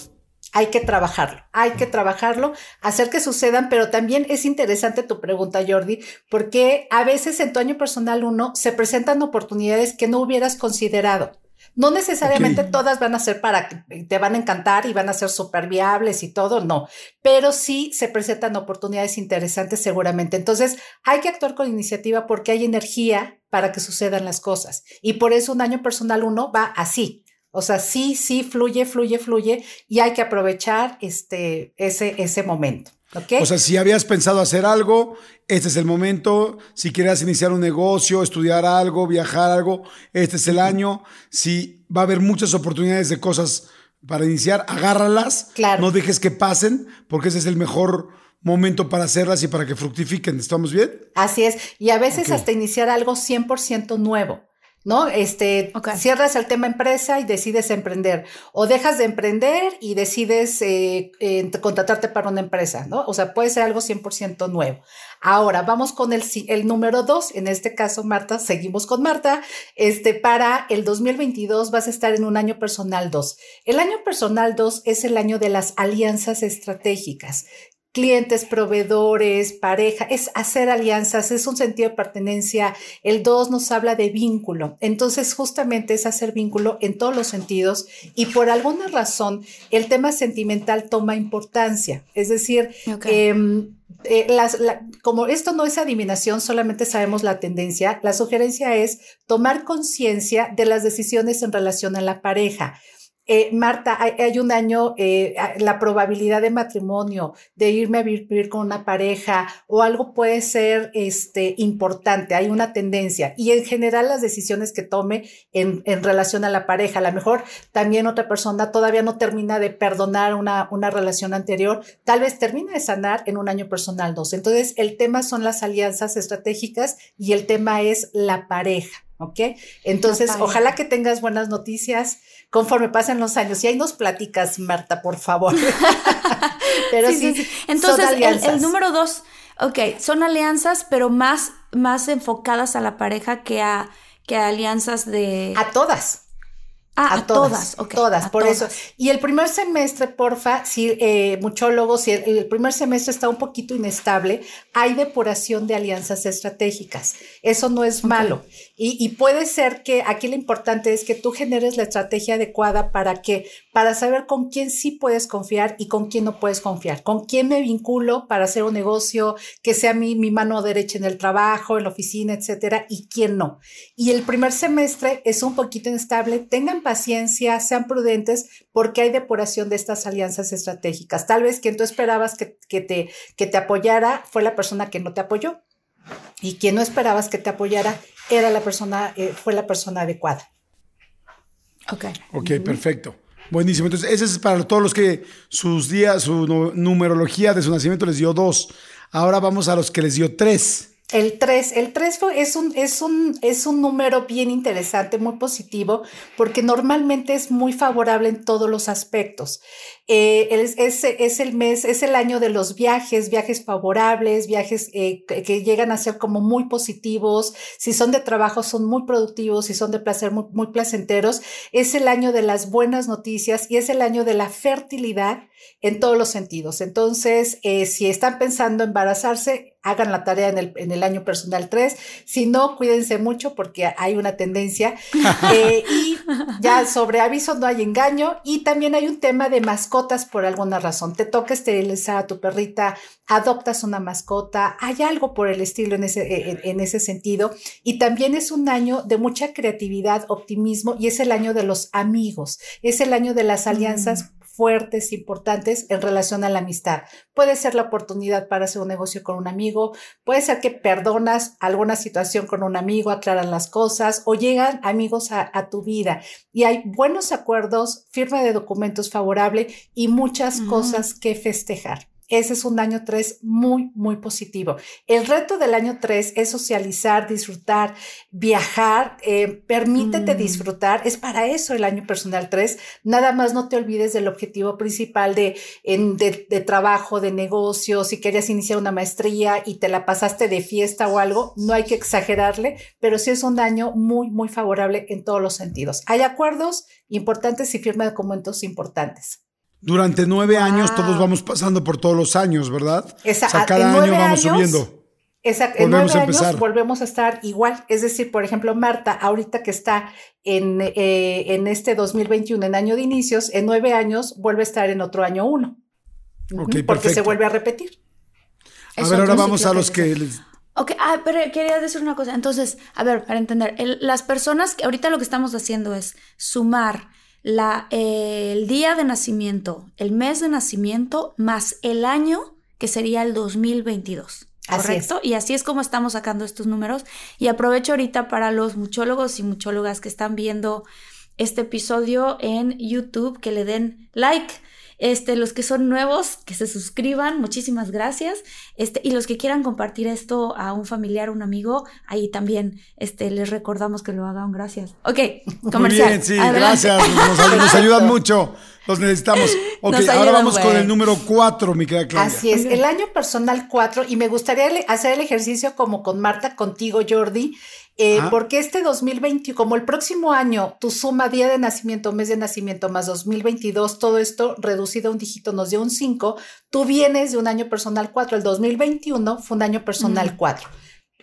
Hay que trabajarlo, hay que trabajarlo, hacer que sucedan, pero también es interesante tu pregunta, Jordi, porque a veces en tu año personal uno se presentan oportunidades que no hubieras considerado. No necesariamente todas van a ser para que te van a encantar y van a ser súper viables y todo, no, pero sí se presentan oportunidades interesantes seguramente. Entonces hay que actuar con iniciativa porque hay energía para que sucedan las cosas. Y por eso un año personal uno va así. O sea, sí, sí, fluye, fluye, fluye y hay que aprovechar este, ese, ese momento. ¿Ok? O sea, si habías pensado hacer algo, este es el momento. Si quieres iniciar un negocio, estudiar algo, viajar algo, este es el año. Si va a haber muchas oportunidades de cosas para iniciar, agárralas. Claro. No dejes que pasen, porque ese es el mejor momento para hacerlas y para que fructifiquen. ¿Estamos bien? Así es. Y a veces hasta iniciar algo 100% nuevo. ¿No? Este, cierras el tema empresa y decides emprender. O dejas de emprender y decides eh, eh, contratarte para una empresa, ¿no? O sea, puede ser algo 100% nuevo. Ahora, vamos con el, el número dos. En este caso, Marta, seguimos con Marta. Este, para el 2022 vas a estar en un año personal 2. El año personal 2 es el año de las alianzas estratégicas clientes, proveedores, pareja, es hacer alianzas, es un sentido de pertenencia. El 2 nos habla de vínculo. Entonces, justamente es hacer vínculo en todos los sentidos y por alguna razón el tema sentimental toma importancia. Es decir, em, eh, las- la- como esto no es adivinación, solamente sabemos la tendencia, la sugerencia es tomar conciencia de las decisiones en relación a la pareja. Eh, Marta, hay, un año, eh, la probabilidad de matrimonio, de irme a vivir con una pareja o algo puede ser este, importante, hay una tendencia. Y en general las decisiones que tome en, en relación a la pareja, a lo mejor también otra persona todavía no termina de perdonar una, una relación anterior, tal vez termine de sanar en un año personal 2. Entonces, el tema son las alianzas estratégicas y el tema es la pareja. ¿ok? Entonces, ojalá que tengas buenas noticias conforme pasen los años. Y ahí nos platicas, Marta, por favor. *laughs* *laughs* pero sí, Entonces, el, número dos, ok, son alianzas, pero más, más enfocadas a la pareja que a, que a alianzas de... A todas. Ah, a, todas, todas, por eso. Y el primer semestre, porfa, si eh, muchólogos, si el, primer semestre está un poquito inestable, hay depuración de alianzas estratégicas. Eso no es malo. Y, puede ser que aquí lo importante es que tú generes la estrategia adecuada para que, para saber con quién sí puedes confiar y con quién no puedes confiar, con quién me vinculo para hacer un negocio que sea mi, mi mano derecha en el trabajo, en la oficina, etcétera, y quién no. Y el primer semestre es un poquito inestable. Tengan paciencia, sean prudentes, porque hay depuración de estas alianzas estratégicas. Tal vez quien tú esperabas que, que te, que te apoyara fue la persona que no te apoyó. Y quien no esperabas que te apoyara era la persona, eh, fue la persona adecuada. Ok. Ok, perfecto. Buenísimo. Entonces, ese es para todos los que sus días, su numerología de su nacimiento les dio dos. Ahora vamos a los que les dio tres. El 3, el 3 es un, es, un, es un número bien interesante, muy positivo, porque normalmente es muy favorable en todos los aspectos. Eh, es, es, el mes, es el año de los viajes, viajes favorables, viajes eh, que, llegan a ser como muy positivos. Si son de trabajo, son muy productivos, si son de placer, muy, muy placenteros. Es el año de las buenas noticias y es el año de la fertilidad en todos los sentidos. Entonces, eh, si están pensando embarazarse, hagan la tarea en el, en el, año personal 3. Si no, cuídense mucho porque hay una tendencia. *laughs* Eh, y ya sobre aviso no hay engaño. Y también hay un tema de mascotas por alguna razón. Te toca esterilizar a tu perrita, adoptas una mascota, hay algo por el estilo en ese, en ese sentido. Y también es un año de mucha creatividad, optimismo y es el año de los amigos, es el año de las alianzas. Mm fuertes, importantes en relación a la amistad. Puede ser la oportunidad para hacer un negocio con un amigo, puede ser que perdonas alguna situación con un amigo, aclaran las cosas o llegan amigos a, tu vida y hay buenos acuerdos, firma de documentos favorable y muchas cosas que festejar. Ese es un año 3 muy, muy positivo. El reto del año 3 es socializar, disfrutar, viajar, eh, permítete mm. disfrutar. Es para eso el año personal 3. Nada más no te olvides del objetivo principal de, de, trabajo, de negocio. Si querías iniciar una maestría y te la pasaste de fiesta o algo, no hay que exagerarle, pero sí es un año muy, muy favorable en todos los sentidos. Hay acuerdos importantes y firma de documentos importantes. Durante nueve años todos vamos pasando por todos los años, ¿verdad? Esa, cada año vamos subiendo. Exacto, en nueve años volvemos a estar igual. Es decir, por ejemplo, Marta, ahorita que está en, eh, en este 2021, en año de inicios, en nueve años vuelve a estar en otro año uno. porque se vuelve a repetir. A ver, ahora vamos a los que les... Ok, ah, pero quería decir una cosa. Entonces, a ver, para entender, las personas que ahorita lo que estamos haciendo es sumar la, el día de nacimiento, el mes de nacimiento, más el año que sería el 2022. ¿Correcto? y así es como estamos sacando estos números. Y aprovecho ahorita para los muchólogos y muchólogas que están viendo este episodio en YouTube que le den like este, los que son nuevos, que se suscriban, muchísimas gracias. Este, y los que quieran compartir esto a un familiar, un amigo, ahí también este, les recordamos que lo hagan. Gracias. Ok, *laughs* comercial. Muy bien, sí, gracias. Nos, ayudan *laughs* mucho. Los necesitamos. Ok, ahora vamos con el número cuatro, mi querida Claudia. Así es, el año personal cuatro, y me gustaría hacer el ejercicio como con Marta, contigo, Jordi, eh, porque este 2020, como el próximo año, tu suma día de nacimiento, mes de nacimiento más 2022, todo esto reducido a un dígito nos dio un 5, tú vienes de un año personal 4, el 2021 fue un año personal 4.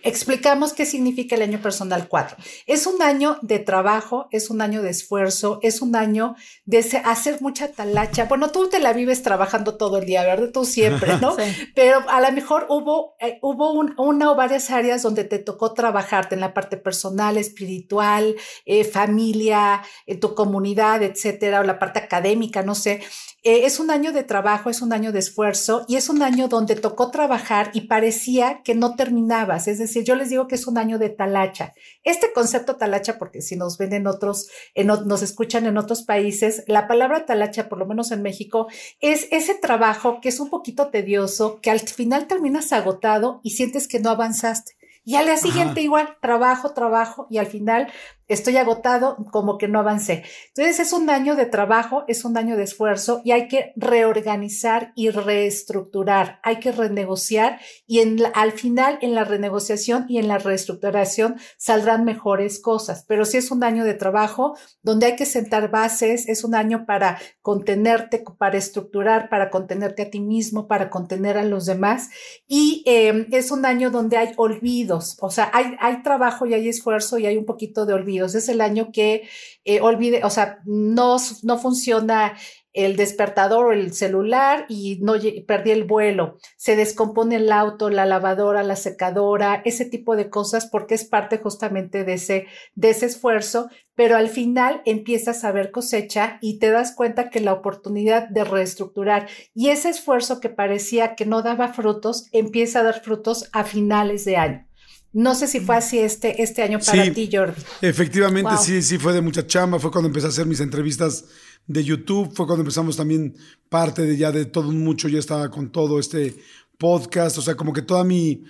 Explicamos qué significa el año personal 4. Es un año de trabajo, es un año de esfuerzo, es un año de hacer mucha talacha. Bueno, tú te la vives trabajando todo el día, ¿verdad? Tú siempre, ¿no? *laughs* Pero a lo mejor hubo, eh, hubo una o varias áreas donde te tocó trabajarte en la parte personal, espiritual, eh, familia, en tu comunidad, etcétera, o la parte académica, no sé. Eh, es un año de trabajo, es un año de esfuerzo y es un año donde tocó trabajar y parecía que no terminabas. Es decir, yo les digo que es un año de talacha. Este concepto talacha, porque si nos ven en otros, nos escuchan en otros países, la palabra talacha, por lo menos en México, es ese trabajo que es un poquito tedioso, que al final terminas agotado y sientes que no avanzaste. Y al día siguiente igual, trabajo, trabajo y al final estoy agotado, como que no avancé. Entonces es un año de trabajo, es un año de esfuerzo y hay que reorganizar y reestructurar, hay que renegociar y en al final en la renegociación y en la reestructuración saldrán mejores cosas. Pero sí es un año de trabajo donde hay que sentar bases, es un año para contenerte, para estructurar, para contenerte a ti mismo, para contener a los demás y em, es un año donde hay olvidos, o sea, hay, hay trabajo y hay esfuerzo y hay un poquito de olvido es el año que eh, olvide, o sea, no, no funciona el despertador o el celular y no perdí el vuelo. Se descompone el auto, la lavadora, la secadora, ese tipo de cosas porque es parte justamente de ese, de ese esfuerzo, pero al final empiezas a ver cosecha y te das cuenta que la oportunidad de reestructurar y ese esfuerzo que parecía que no daba frutos empieza a dar frutos a finales de año. No sé si fue así este, este año para ti, Jordi. Efectivamente, sí, sí, fue de mucha chamba. Fue cuando empecé a hacer mis entrevistas de YouTube. Fue cuando empezamos también parte de ya de todo mucho. Ya estaba con todo este podcast. O sea, como que toda mi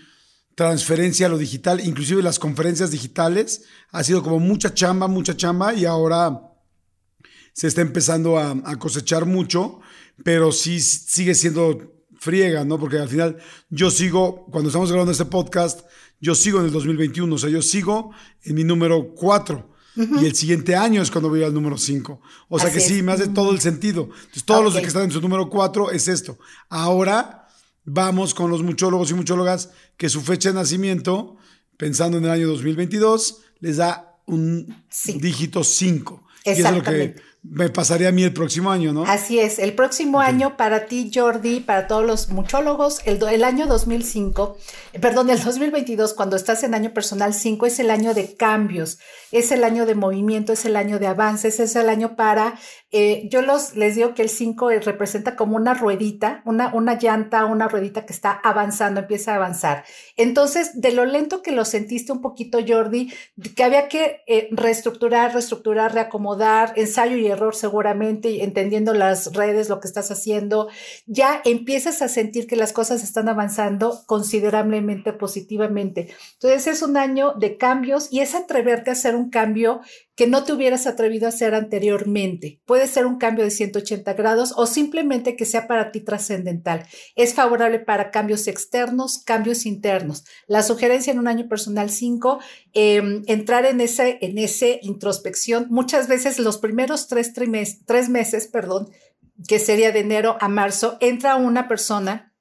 transferencia a lo digital, inclusive las conferencias digitales, ha sido como mucha chamba, mucha chamba. Y ahora se está empezando a, a cosechar mucho, pero sí sigue siendo friega, ¿no? Porque al final yo sigo, cuando estamos grabando este podcast, yo sigo en el 2021, o sea, yo sigo en mi número 4. Y el siguiente año es cuando voy al número 5. O sea que sí, me hace todo el sentido. Entonces, todos los que están en su número 4 es esto. Ahora vamos con los muchólogos y muchólogas que su fecha de nacimiento, pensando en el año 2022, les da un dígito 5. Y eso es lo que me pasaría a mí el próximo año, ¿no? Así es, el próximo año para ti, Jordi, para todos los muchólogos, el, el año 2005, eh, perdón, el 2022, cuando estás en año personal 5, es el año de cambios, es el año de movimiento, es el año de avances, es el año para, eh, yo los, les digo que el 5 eh, representa como una ruedita, una, una llanta, una ruedita que está avanzando, empieza a avanzar. Entonces, de lo lento que lo sentiste un poquito, Jordi, que había que reestructurar, reestructurar, reacomodar, ensayo y error seguramente, entendiendo las redes, lo que estás haciendo, ya empiezas a sentir que las cosas están avanzando considerablemente positivamente. Entonces es un año de cambios y es atreverte a hacer un cambio que no te hubieras atrevido a hacer anteriormente. Puede ser un cambio de 180 grados o simplemente que sea para ti trascendental. Es favorable para cambios externos, cambios internos. La sugerencia en un año personal 5, em, entrar en ese, en ese introspección. Muchas veces los primeros tres, tres meses, perdón, que sería de enero a marzo, entra una persona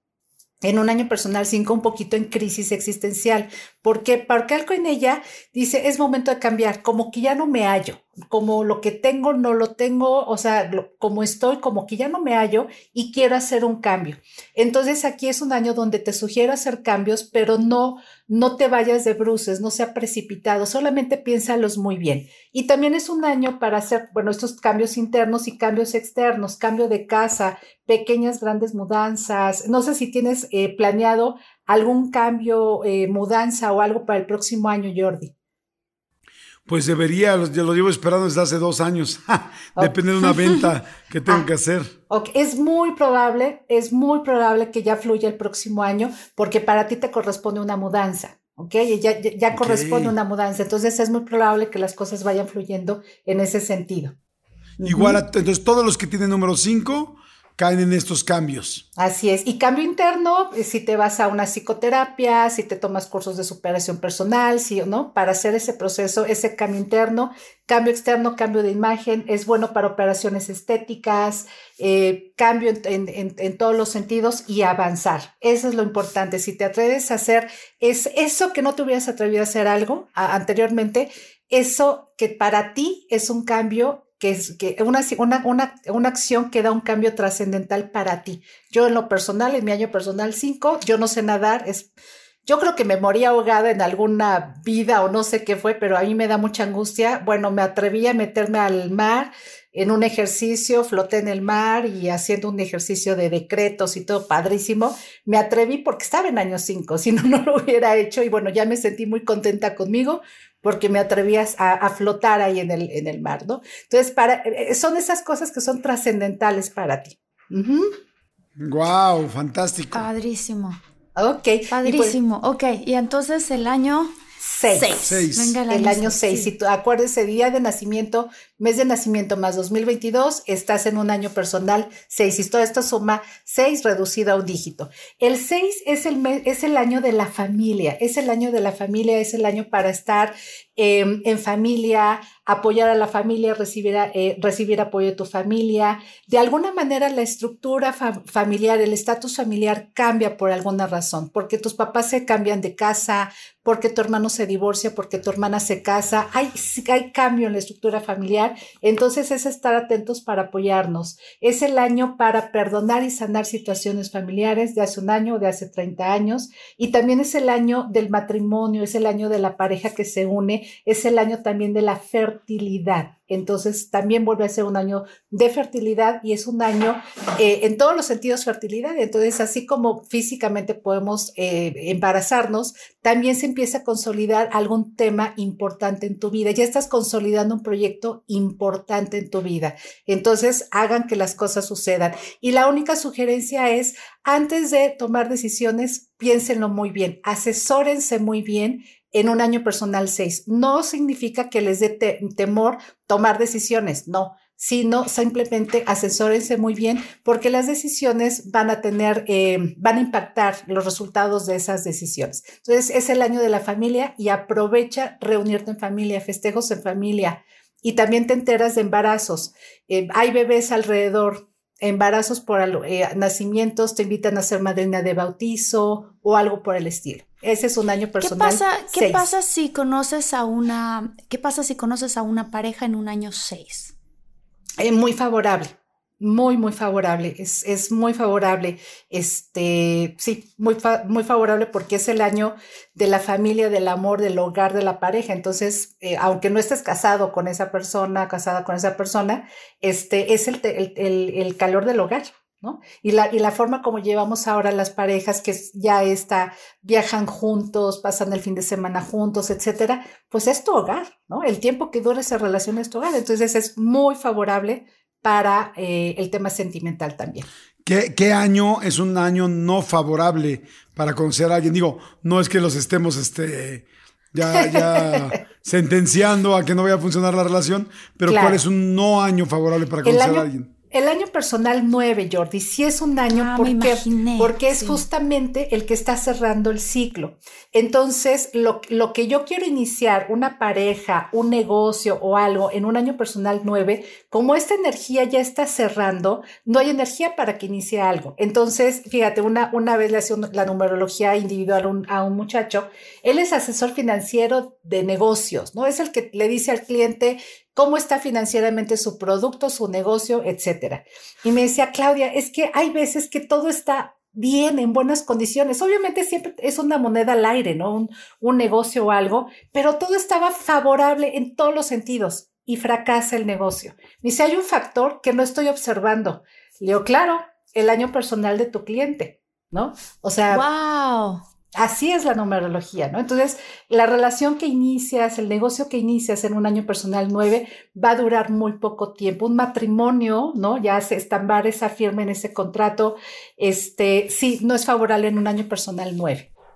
en un año personal 5 un poquito en crisis existencial. ¿Por qué? Porque algo en ella dice, es momento de cambiar, como que ya no me hallo, como lo que tengo no lo tengo, o sea, como estoy, como que ya no me hallo y quiero hacer un cambio. Entonces aquí es un año donde te sugiero hacer cambios, pero no no te vayas de bruces, no sea precipitado, solamente piénsalos muy bien. Y también es un año para hacer, bueno, estos cambios internos y cambios externos, cambio de casa, pequeñas, grandes mudanzas. No sé si tienes eh, planeado algún cambio, eh, mudanza o algo para el próximo año, Jordi. Pues debería, yo lo llevo esperando desde hace dos años. *laughs* Depende de una venta que tengo ah, que hacer. Es muy probable, es muy probable que ya fluya el próximo año, porque para ti te corresponde una mudanza. ¿ok? Ya, ya, corresponde una mudanza. Entonces es muy probable que las cosas vayan fluyendo en ese sentido. Igual, entonces todos los que tienen número 5 caen en estos cambios. Así es. Y cambio interno, eh, si te vas a una psicoterapia, si te tomas cursos de superación personal, o no, para hacer ese proceso, ese cambio interno, cambio externo, cambio de imagen, es bueno para operaciones estéticas, eh, cambio en, todos los sentidos y avanzar. Eso es lo importante. Si te atreves a hacer es eso que no te hubieras atrevido a hacer algo anteriormente, eso que para ti es un cambio que es que una, una, una, acción que da un cambio trascendental para ti. Yo en lo personal, en mi año personal 5, yo no sé nadar, es, yo creo que me moría ahogada en alguna vida o no sé qué fue, pero a mí me da mucha angustia. Bueno, me atreví a meterme al mar en un ejercicio, floté en el mar y haciendo un ejercicio de decretos y todo padrísimo. Me atreví porque estaba en año 5, *laughs* si no, no lo hubiera hecho y bueno, ya me sentí muy contenta conmigo, porque me atrevías a, flotar ahí en el, en el mar, ¿no? Entonces, para, eh, son esas cosas que son trascendentales para ti. Wow, fantástico. Padrísimo. Ok. Pues Padrísimo. ok, y entonces el año 6. Venga, el, el año 6. Si tú acuérdese, día de nacimiento, mes de nacimiento más 2022, estás en un año personal 6. Y todo esto suma 6 reducido a un dígito. El 6 es el, es el año de la familia, es el año de la familia, es el año para estar em, en familia, apoyar a la familia, recibir, eh, recibir apoyo de tu familia. De alguna manera la estructura familiar, el estatus familiar cambia por alguna razón, porque tus papás se cambian de casa, porque tu hermano se divorcia, porque tu hermana se casa. Hay, hay cambio en la estructura familiar entonces es estar atentos para apoyarnos. Es el año para perdonar y sanar situaciones familiares de hace un año o de hace 30 años. Y también es el año del matrimonio, es el año de la pareja que se une, es el año también de la fertilidad. Entonces también vuelve a ser un año de fertilidad y es un año eh, en todos los sentidos fertilidad. Entonces, así como físicamente podemos eh, embarazarnos, también se empieza a consolidar algún tema importante en tu vida. Ya estás consolidando un proyecto importante en tu vida. Entonces, hagan que las cosas sucedan. Y la única sugerencia es, antes de tomar decisiones, piénsenlo muy bien, asesórense muy bien en un año personal 6. No significa que les dé temor tomar decisiones, no, sino simplemente asesórense muy bien porque las decisiones van a tener, eh, van a impactar los resultados de esas decisiones. Entonces es el año de la familia y aprovecha reunirte en familia, festejos en familia y también te enteras de embarazos. Eh, hay bebés alrededor, embarazos por eh, nacimientos, te invitan a ser madrina de bautizo o algo por el estilo. Ese es un año personal. ¿Qué pasa, ¿qué pasa si conoces a una, qué pasa si conoces a una pareja en un año 6? Eh, muy favorable, muy, muy favorable. Es, es muy favorable. Este, sí, muy, muy favorable porque es el año de la familia, del amor, del hogar, de la pareja. Entonces, eh, aunque no estés casado con esa persona, casada con esa persona, este es el, el, el calor del hogar. Y la, y la forma como llevamos ahora las parejas que ya está, viajan juntos, pasan el fin de semana juntos, etcétera, pues es tu hogar, ¿no? El tiempo que dura esa relación es tu hogar. Entonces es muy favorable para eh, el tema sentimental también. ¿Qué, ¿Qué, año es un año no favorable para conocer a alguien? Digo, no es que los estemos este, ya, ya *laughs* sentenciando a que no vaya a funcionar la relación, pero ¿cuál es un no año favorable para conocer a alguien? El año personal 9, Jordi, sí es un año ah, porque, porque es justamente el que está cerrando el ciclo. Entonces, lo, lo, que yo quiero iniciar, una pareja, un negocio o algo en un año personal 9, como esta energía ya está cerrando, no hay energía para que inicie algo. Entonces, fíjate, una, una vez le hacía la numerología individual a un muchacho, él es asesor financiero de negocios, ¿no? Es el que le dice al cliente, cómo está financieramente su producto, su negocio, etcétera. Y me decía, Claudia, es que hay veces que todo está bien, en buenas condiciones. Obviamente siempre es una moneda al aire, ¿no? Un, negocio o algo, pero todo estaba favorable en todos los sentidos y fracasa el negocio. Me dice, hay un factor que no estoy observando. Le digo, claro, el año personal de tu cliente, ¿no? O sea, wow. Así es la numerología, ¿no? Entonces, la relación que inicias, el negocio que inicias en un año personal 9 va a durar muy poco tiempo. Un matrimonio, ¿no? Ya se estambar esa firma en ese contrato, este, sí, no es favorable en un año personal 9.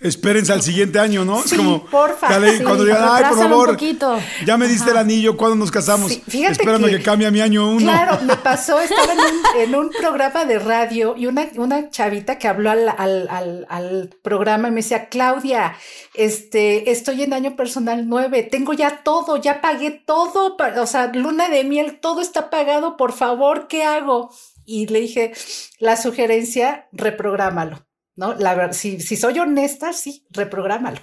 Espérense al siguiente año, ¿no? Sí, porfa, dale, sí, cuando digan, ay, por retrásalo un favor, poquito". ya me diste el anillo, ¿cuándo nos casamos? Sí, fíjate Espérame que, que- cambie a mi año uno. Claro, me *laughs* pasó, estaba en un, en un programa de radio y una, una chavita que habló al, al, al, al programa y me decía, Claudia, este, estoy en año personal 9, tengo ya todo, ya pagué todo, o sea, luna de miel, todo está pagado, por favor, ¿qué hago? Y le dije, la sugerencia, reprográmalo, ¿no? La si, si soy honesta, sí, reprográmalo.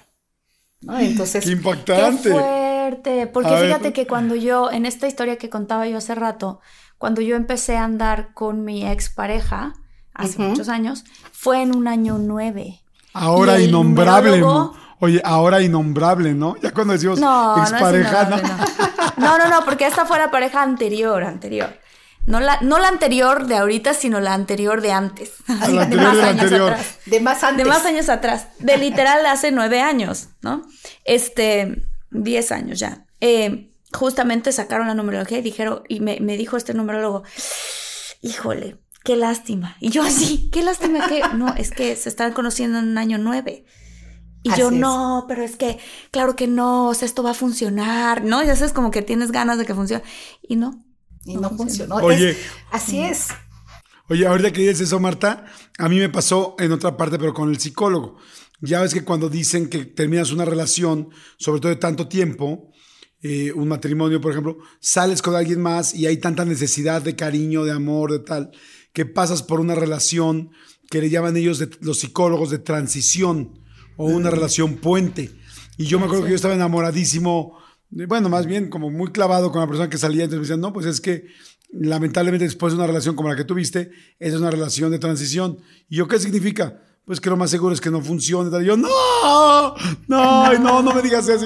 ¿no? Entonces, Qué Qué impactante. fuerte, porque A ver. fíjate que cuando yo, en esta historia que contaba yo hace rato, cuando yo empecé a andar con mi expareja, hace muchos años, fue en un año nueve. Ahora Y innombrable. mo- Oye, ahora innombrable, ¿no? Ya cuando decimos No, expareja. No, no, no, porque esta fue la pareja anterior, anterior. No la, no la anterior de ahorita, sino la anterior de antes. *laughs* La de anterior más de la años anterior. atrás. de más antes. De más años atrás. De literal hace nueve años, ¿no? Este, diez años ya. Eh, justamente sacaron la numerología y dijeron, y me, me dijo este numerólogo, híjole, qué lástima. Y yo así, qué lástima que, *laughs* no, es que se están conociendo en un año nueve. Y Así yo, es. no, pero es que, claro que no, o sea, esto va a funcionar, ¿no? Ya sabes como que tienes ganas de que funcione. Y no. Y no funcionó. Oye. Es- así es. Oye, ahorita que dices eso, Marta, a mí me pasó en otra parte, pero con el psicólogo. Ya ves que cuando dicen que terminas una relación, sobre todo de tanto tiempo, eh, un matrimonio, por ejemplo, sales con alguien más y hay tanta necesidad de cariño, de amor, de tal, que pasas por una relación que le llaman ellos de- los psicólogos de transición o una relación puente. Y yo me acuerdo que yo estaba enamoradísimo, bueno, más bien como muy clavado con la persona que salía, entonces me decían, no, pues es que lamentablemente después de una relación como la que tuviste, esa es una relación de transición. ¿Y yo qué significa? Pues que lo más seguro es que no funcione. Y yo, no, no, *laughs* no, no me digas eso.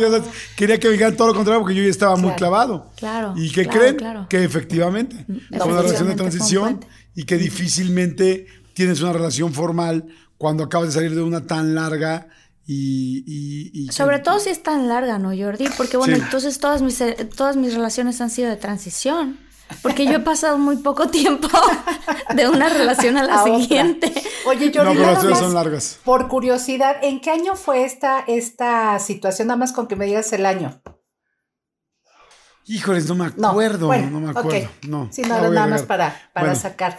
Quería que me dijeran todo lo contrario porque yo ya estaba muy Claro. clavado. Claro, ¿Y qué claro, creen? claro. Que efectivamente Mm, fue una relación de transición y que difícilmente tienes una relación formal cuando acabas de salir de una tan larga y... y- y que- Sobre todo si es tan larga, ¿no, Jordi? Porque bueno, Sí. entonces todas mis, eh, todas mis relaciones han sido de transición. Porque yo he pasado muy poco tiempo *laughs* de una relación a la A otra. siguiente. Oye, No, Jordi, pero nada más, son largas. por curiosidad, ¿en qué año fue esta, esta situación? Nada más con que me digas el año. Híjoles, no me No, acuerdo, bueno, no me acuerdo. No, Sí, no, nada más para, para Bueno, sacar.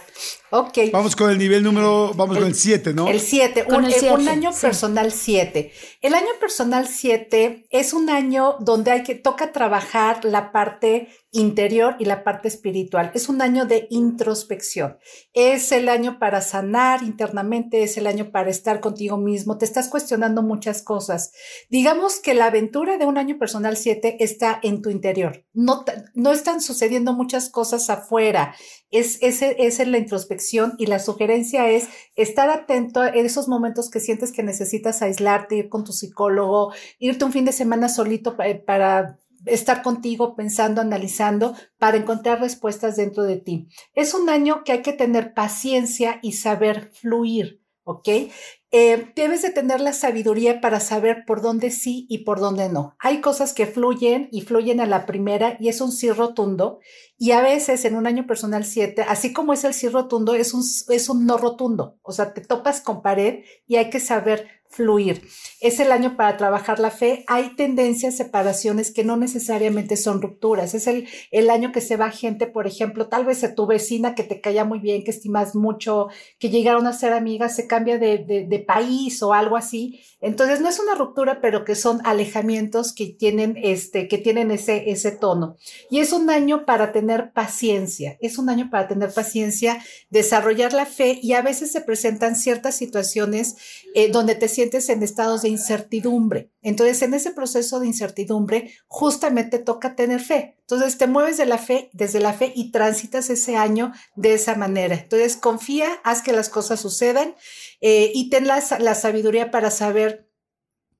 Ok. Vamos con el nivel número, vamos con el 7, ¿no? El 7, Con un, el eh, siete, un año sí. personal 7. El año personal 7 es un año donde hay que toca trabajar la parte interior y la parte espiritual. Es un año de introspección. Es el año para sanar internamente, es el año para estar contigo mismo. Te estás cuestionando muchas cosas. Digamos que la aventura de un año personal 7 está en tu interior. No, no están sucediendo muchas cosas afuera. Es, es, es en la introspección y la sugerencia es estar atento a esos momentos que sientes que necesitas aislarte, ir con tu psicólogo, irte un fin de semana solito pa- para estar contigo pensando, analizando, para encontrar respuestas dentro de ti. Es un año que hay que tener paciencia y saber fluir, ¿ok? Eh, debes de tener la sabiduría para saber por dónde sí y por dónde no. Hay cosas que fluyen y fluyen a la primera y es un sí rotundo y a veces en un año personal 7, así como es el sí rotundo, es un, es un no rotundo. O sea, te topas con pared y hay que saber fluir. Es el año para trabajar la fe. Hay tendencias, separaciones que no necesariamente son rupturas. Es el, el año que se va gente, por ejemplo, tal vez a tu vecina que te caía muy bien, que estimas mucho, que llegaron a ser amigas, se cambia de, de, de país o algo así. Entonces no es una ruptura, pero que son alejamientos que tienen, este, que tienen ese, ese tono. Y es un año para tener paciencia, es un año para tener paciencia, desarrollar la fe y a veces se presentan ciertas situaciones eh, donde te sientes en estados de incertidumbre. Entonces en ese proceso de incertidumbre justamente toca tener fe. Entonces te mueves de la fe, desde la fe y transitas ese año de esa manera. Entonces confía, haz que las cosas sucedan eh, y ten la, la sabiduría para saber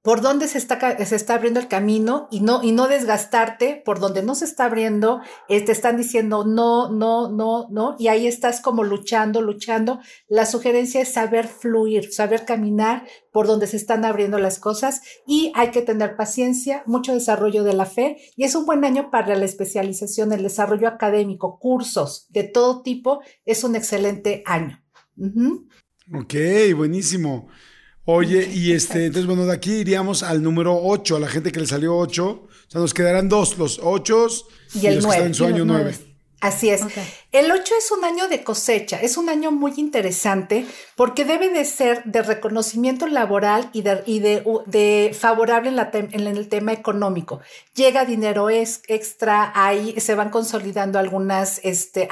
por dónde se está, se está abriendo el camino y no, y no desgastarte por donde no se está abriendo, eh, te están diciendo no, no, no, no, y ahí estás como luchando, luchando. La sugerencia es saber fluir, saber caminar por donde se están abriendo las cosas y hay que tener paciencia, mucho desarrollo de la fe y es un buen año para la especialización, el desarrollo académico, cursos de todo tipo, es un excelente año. Ok, buenísimo. Oye, y este, entonces, bueno, de aquí iríamos al número 8, a la gente que le salió 8. O sea, nos quedarán dos, los 8 y, el los 9. que están en su año 9. Así es. El 8 es un año de cosecha, es un año muy interesante porque debe de ser de reconocimiento laboral y de, favorable en, el tema económico. Llega dinero es, extra, ahí se van consolidando algunas, este,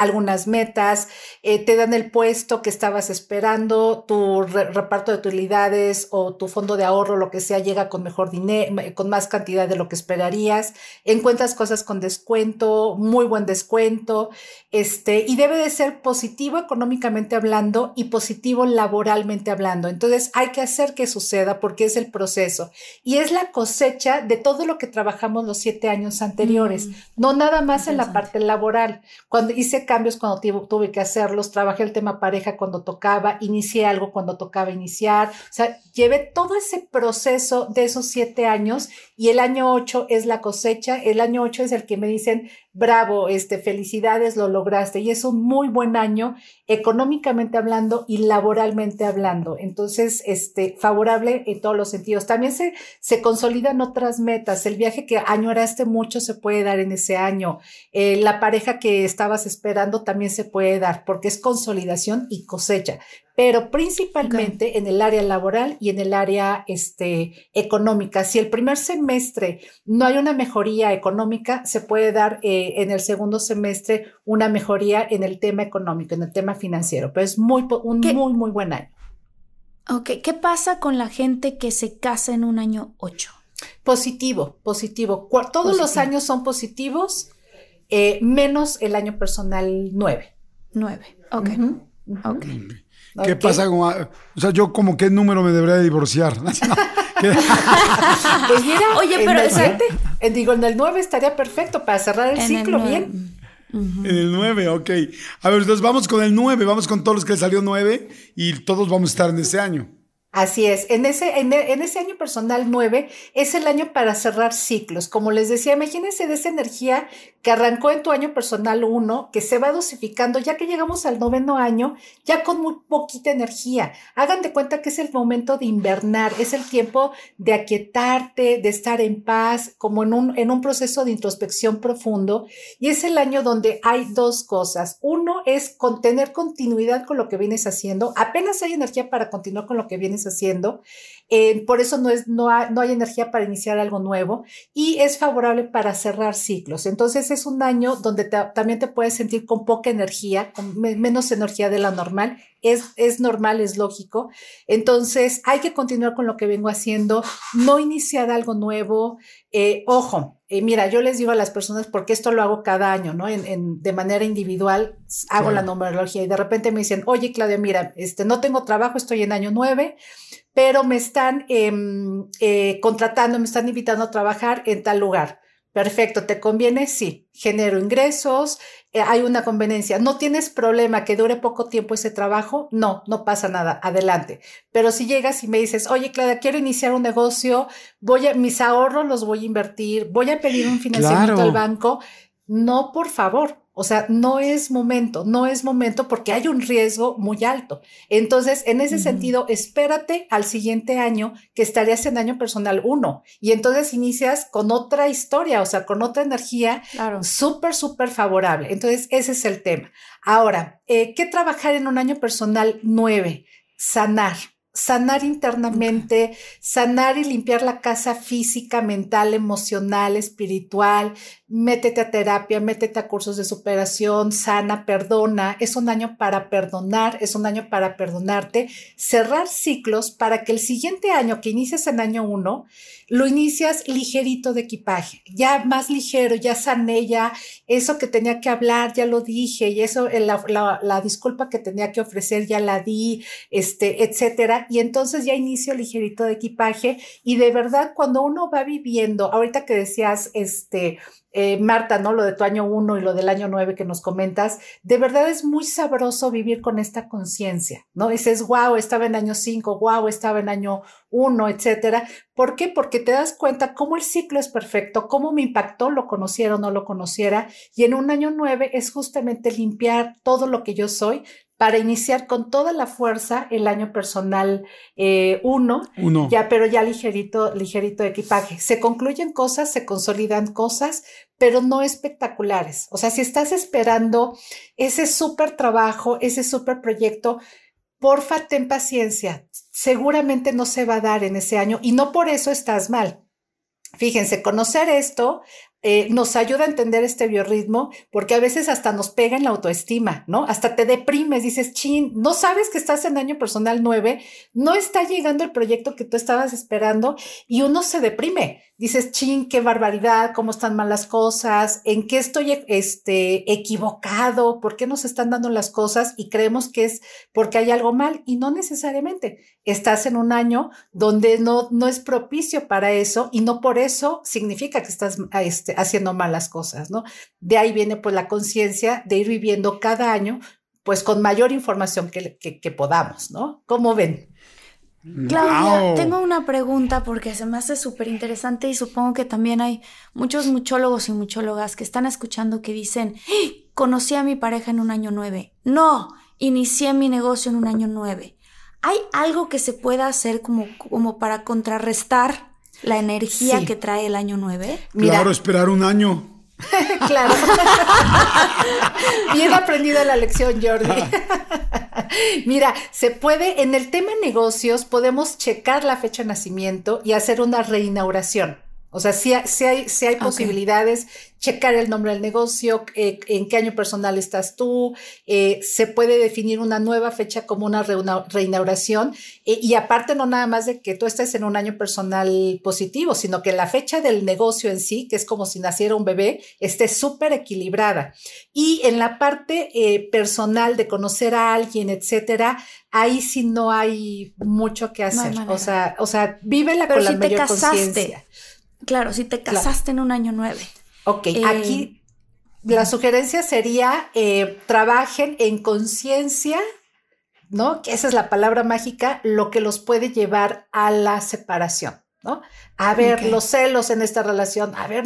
metas, eh, te dan el puesto que estabas esperando, tu reparto de utilidades o tu fondo de ahorro, lo que sea, llega con mejor dinero, con más cantidad de lo que esperarías, encuentras cosas con descuento, muy buen descuento, este, este, y debe de ser positivo económicamente hablando y positivo laboralmente hablando. Entonces hay que hacer que suceda porque es el proceso y es la cosecha de todo lo que trabajamos los siete años anteriores, mm. no nada más en la parte laboral. Cuando hice cambios cuando tuve que hacerlos, trabajé el tema pareja cuando tocaba, inicié algo cuando tocaba iniciar, o sea, llevé todo ese proceso de esos siete años y el año ocho es la cosecha, el año ocho es el que me dicen, bravo, este, felicidades, lo lograste. Y es un muy buen año económicamente hablando y laboralmente hablando. Entonces, este, favorable en todos los sentidos. También se, se consolidan otras metas. El viaje que añoraste mucho se puede dar en ese año. Eh, la pareja que estabas esperando también se puede dar porque es consolidación y cosecha pero principalmente en el área laboral y en el área este, económica. Si el primer semestre no hay una mejoría económica, se puede dar eh, en el segundo semestre una mejoría en el tema económico, en el tema financiero, pero es muy, un muy, muy buen año. Ok, ¿qué pasa con la gente que se casa en un año 8? Positivo, positivo. Todos los años son positivos, eh, menos el año personal 9. 9, ok. Ok. ¿Qué pasa con.? O sea, yo, como qué número me debería divorciar? *laughs* *laughs* pues mira, oye, pero. En digo, en el 9 estaría perfecto para cerrar el ciclo bien. En el 9, ok. A ver, entonces vamos con el 9, vamos con todos los que salió 9 y todos vamos a estar en ese año. Así es, en ese, en, ese año personal 9 es el año para cerrar ciclos. Como les decía, imagínense de esa energía que arrancó en tu año personal 1, que se va dosificando, ya que llegamos al noveno año, ya con muy poquita energía. Hagan de cuenta que es el momento de invernar, es el tiempo de aquietarte, de estar en paz, como en un, en un proceso de introspección profundo. Y es el año donde hay dos cosas. Uno es con, tener continuidad con lo que vienes haciendo. Apenas hay energía para continuar con lo que vienes haciendo. Eh, por eso no, es, no, no hay energía para iniciar algo nuevo y es favorable para cerrar ciclos. Entonces es un año donde también te puedes sentir con poca energía, con menos energía de la normal. Es, es normal, es lógico. Entonces hay que continuar con lo que vengo haciendo, no iniciar algo nuevo. Eh, ojo, eh, mira, yo les digo a las personas, porque esto lo hago cada año, ¿no? En, de manera individual, hago la numerología y de repente me dicen, oye, Claudia, mira, este, no tengo trabajo, estoy en año nueve pero me están em, eh, contratando, me están invitando a trabajar en tal lugar. Perfecto, ¿te conviene? Sí, genero ingresos, hay una conveniencia. ¿No tienes problema que dure poco tiempo ese trabajo? No, no pasa nada, adelante. Pero si llegas y me dices, oye, Clara, quiero iniciar un negocio, voy a, mis ahorros los voy a invertir, voy a pedir un financiamiento al banco, no, por favor, o sea, no es momento, no es momento porque hay un riesgo muy alto. Entonces, en ese sentido, espérate al siguiente año que estarías en año personal uno y entonces inicias con otra historia, o sea, con otra energía súper, súper favorable. Entonces, ese es el tema. Ahora, eh, ¿qué trabajar en un año personal nueve? Sanar sanar internamente, sanar y limpiar la casa física, mental, emocional, espiritual. Métete a terapia, métete a cursos de superación, sana, perdona. Es un año para perdonar, es un año para perdonarte, cerrar ciclos para que el siguiente año que inicies en año uno, lo inicias ligerito de equipaje, ya más ligero, ya sané, ya eso que tenía que hablar, ya lo dije, y eso, la, la, la disculpa que tenía que ofrecer, ya la di, este, etcétera. Y entonces ya inicio ligerito de equipaje. Y de verdad, cuando uno va viviendo, ahorita que decías, este, eh, Marta, ¿no? Lo de tu año uno y lo del año nueve que nos comentas, de verdad es muy sabroso vivir con esta conciencia, ¿no? Dices, wow, estaba en año cinco, wow, estaba en año uno, etcétera. ¿Por qué? Porque te das cuenta cómo el ciclo es perfecto, cómo me impactó, lo conociera o no lo conociera. Y en un año nueve es justamente limpiar todo lo que yo soy, para iniciar con toda la fuerza el año personal eh, uno, ya, pero ya ligerito, ligerito de equipaje. Se concluyen cosas, se consolidan cosas, pero no espectaculares. O sea, si estás esperando ese súper trabajo, ese súper proyecto, porfa, ten paciencia. Seguramente no se va a dar en ese año y no por eso estás mal. Fíjense, conocer esto eh, nos ayuda a entender este biorritmo porque a veces hasta nos pega en la autoestima, ¿no? Hasta te deprimes, dices, chin, no sabes que estás en año personal 9, no está llegando el proyecto que tú estabas esperando y uno se deprime. Dices, chin, qué barbaridad, cómo están mal las cosas, en qué estoy este, equivocado, por qué nos están dando las cosas y creemos que es porque hay algo mal y no necesariamente. Estás en un año donde no, no es propicio para eso y no por eso significa que estás este, este, haciendo malas cosas, ¿no? De ahí viene pues la conciencia de ir viviendo cada año pues con mayor información que, que, podamos, ¿no? ¿Cómo ven? Claudia, tengo una pregunta porque se me hace súper interesante y supongo que también hay muchos muchólogos y muchólogas que están escuchando que dicen, ¡Ah! conocí a mi pareja en un año nueve. No, inicié mi negocio en un año nueve. ¿Hay algo que se pueda hacer como, como para contrarrestar la energía que trae el año 9. Claro, esperar un año. *laughs* claro. Bien aprendida la lección, Jordi. *laughs* Mira, se puede, en el tema negocios, podemos checar la fecha de nacimiento y hacer una reinauguración. O sea, si hay, hay posibilidades, checar el nombre del negocio, eh, en qué año personal estás tú, eh, se puede definir una nueva fecha como una reinauguración eh, y aparte no nada más de que tú estés en un año personal positivo, sino que la fecha del negocio en sí, que es como si naciera un bebé, esté súper equilibrada. Y en la parte personal de conocer a alguien, etcétera, ahí sí no hay mucho que hacer. o sea, o sea, vive la con la mayor conciencia. Claro, si te casaste en un año nueve. Ok, eh, aquí la sugerencia sería eh, trabajen en conciencia, ¿no? Que esa es la palabra mágica, lo que los puede llevar a la separación, ¿no? A ver, los celos en esta relación, a ver,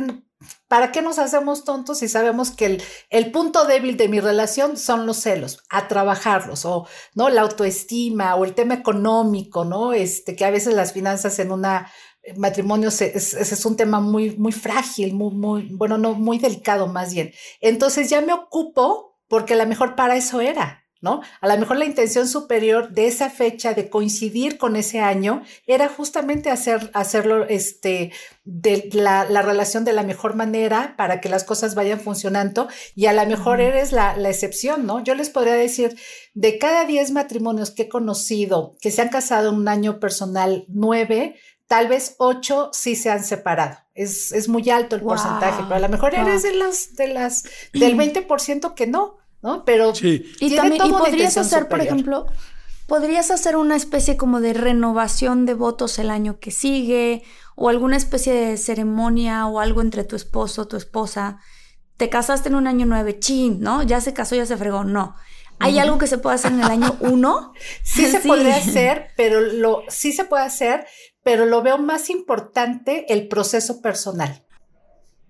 ¿para qué nos hacemos tontos si sabemos que el, el, punto débil de mi relación son los celos? A trabajarlos, o, ¿no? La autoestima, o el tema económico, ¿no? Este, que a veces las finanzas en una matrimonio es, es, un tema muy, muy frágil, muy, muy, bueno, no, muy delicado más bien. Entonces ya me ocupo porque a lo mejor para eso era, ¿no? A lo mejor la intención superior de esa fecha, de coincidir con ese año, era justamente hacer, hacerlo, este, de la, la relación de la mejor manera para que las cosas vayan funcionando y a lo mejor eres la, la excepción, ¿no? Yo les podría decir, de cada 10 matrimonios que he conocido que se han casado en un año personal, nueve tal vez ocho sí se han separado. Es, es muy alto el porcentaje, pero a lo mejor eres de las, de las, del *clears throat* 20% que no, ¿no? Pero sí. y también, y podrías hacer, por ejemplo, podrías hacer una especie como de renovación de votos el año que sigue, o alguna especie de ceremonia o algo entre tu esposo, tu esposa. Te casaste en un año nueve, chin, ¿no? Ya se casó, ya se fregó, no. ¿Hay algo que se puede hacer en el año uno? *laughs* sí se *laughs* podría hacer, pero lo sí se puede hacer, pero lo veo más importante el proceso personal.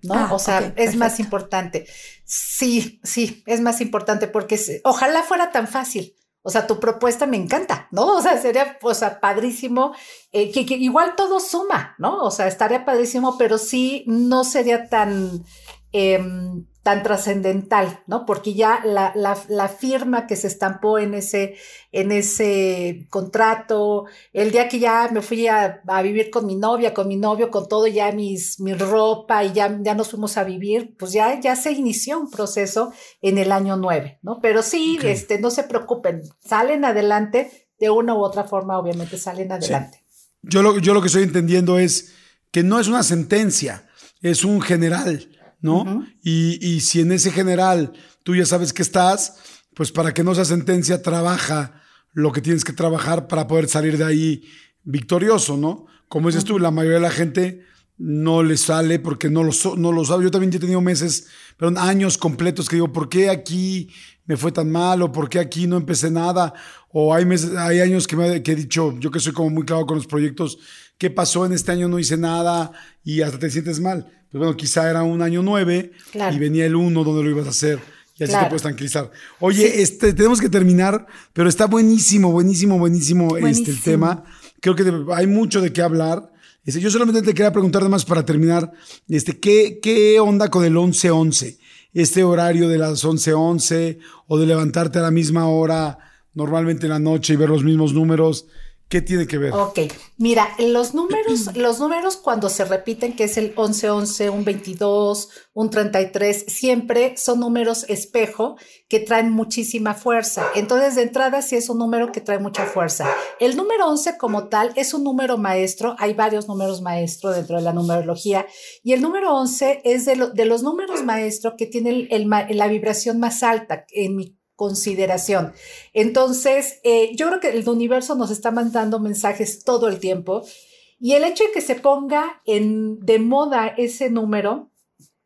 ¿No? Ah, o sea, es más importante. Sí, sí, es más importante porque ojalá fuera tan fácil. O sea, tu propuesta me encanta, ¿no? O sea, sería, o sea, padrísimo, eh, que, igual todo suma, ¿no? O sea, estaría padrísimo, pero sí no sería tan, em, tan trascendental, ¿no? Porque ya la, la, firma que se estampó en ese, en ese contrato, el día que ya me fui a, vivir con mi novia, con mi novio, con todo ya mis, mi ropa y ya, ya nos fuimos a vivir, pues ya, ya se inició un proceso en el año 9, ¿no? Pero sí, este, no se preocupen, salen adelante de una u otra forma, obviamente salen adelante. Yo, lo, yo lo que estoy entendiendo es que no es una sentencia, es un general ¿no? y, si en ese general tú ya sabes que estás, pues para que no sea sentencia, trabaja lo que tienes que trabajar para poder salir de ahí victorioso, ¿no? Como dices tú, la mayoría de la gente no le sale porque no lo, no lo sabe. Yo también he tenido meses, pero años completos que digo, ¿por qué aquí me fue tan mal? ¿O por qué aquí no empecé nada? O hay, meses, hay años que, me, que he dicho, yo que soy como muy claro con los proyectos, ¿qué pasó en este año? No hice nada y hasta te sientes mal. Pues bueno, quizá era un año nueve y venía el uno donde lo ibas a hacer. Y así te puedes tranquilizar. Oye, este, tenemos que terminar, pero está buenísimo, buenísimo, buenísimo, Este, el tema. Creo que hay mucho de qué hablar. Este, yo solamente te quería preguntar, además, para terminar, este, ¿qué, ¿qué onda con el 11-11? Este horario de las 11-11 o de levantarte a la misma hora, normalmente en la noche y ver los mismos números. ¿Qué tiene que ver? Ok, mira, los números, *clears throat* los números cuando se repiten, que es el 11-11, un 22, un 33, siempre son números espejo que traen muchísima fuerza. Entonces, de entrada, sí es un número que trae mucha fuerza. El número 11 como tal es un número maestro, hay varios números maestro dentro de la numerología, y el número 11 es de, los números maestro que tiene la vibración más alta en mi consideración. Entonces, eh, yo creo que el universo nos está mandando mensajes todo el tiempo y el hecho de que se ponga en, de moda ese número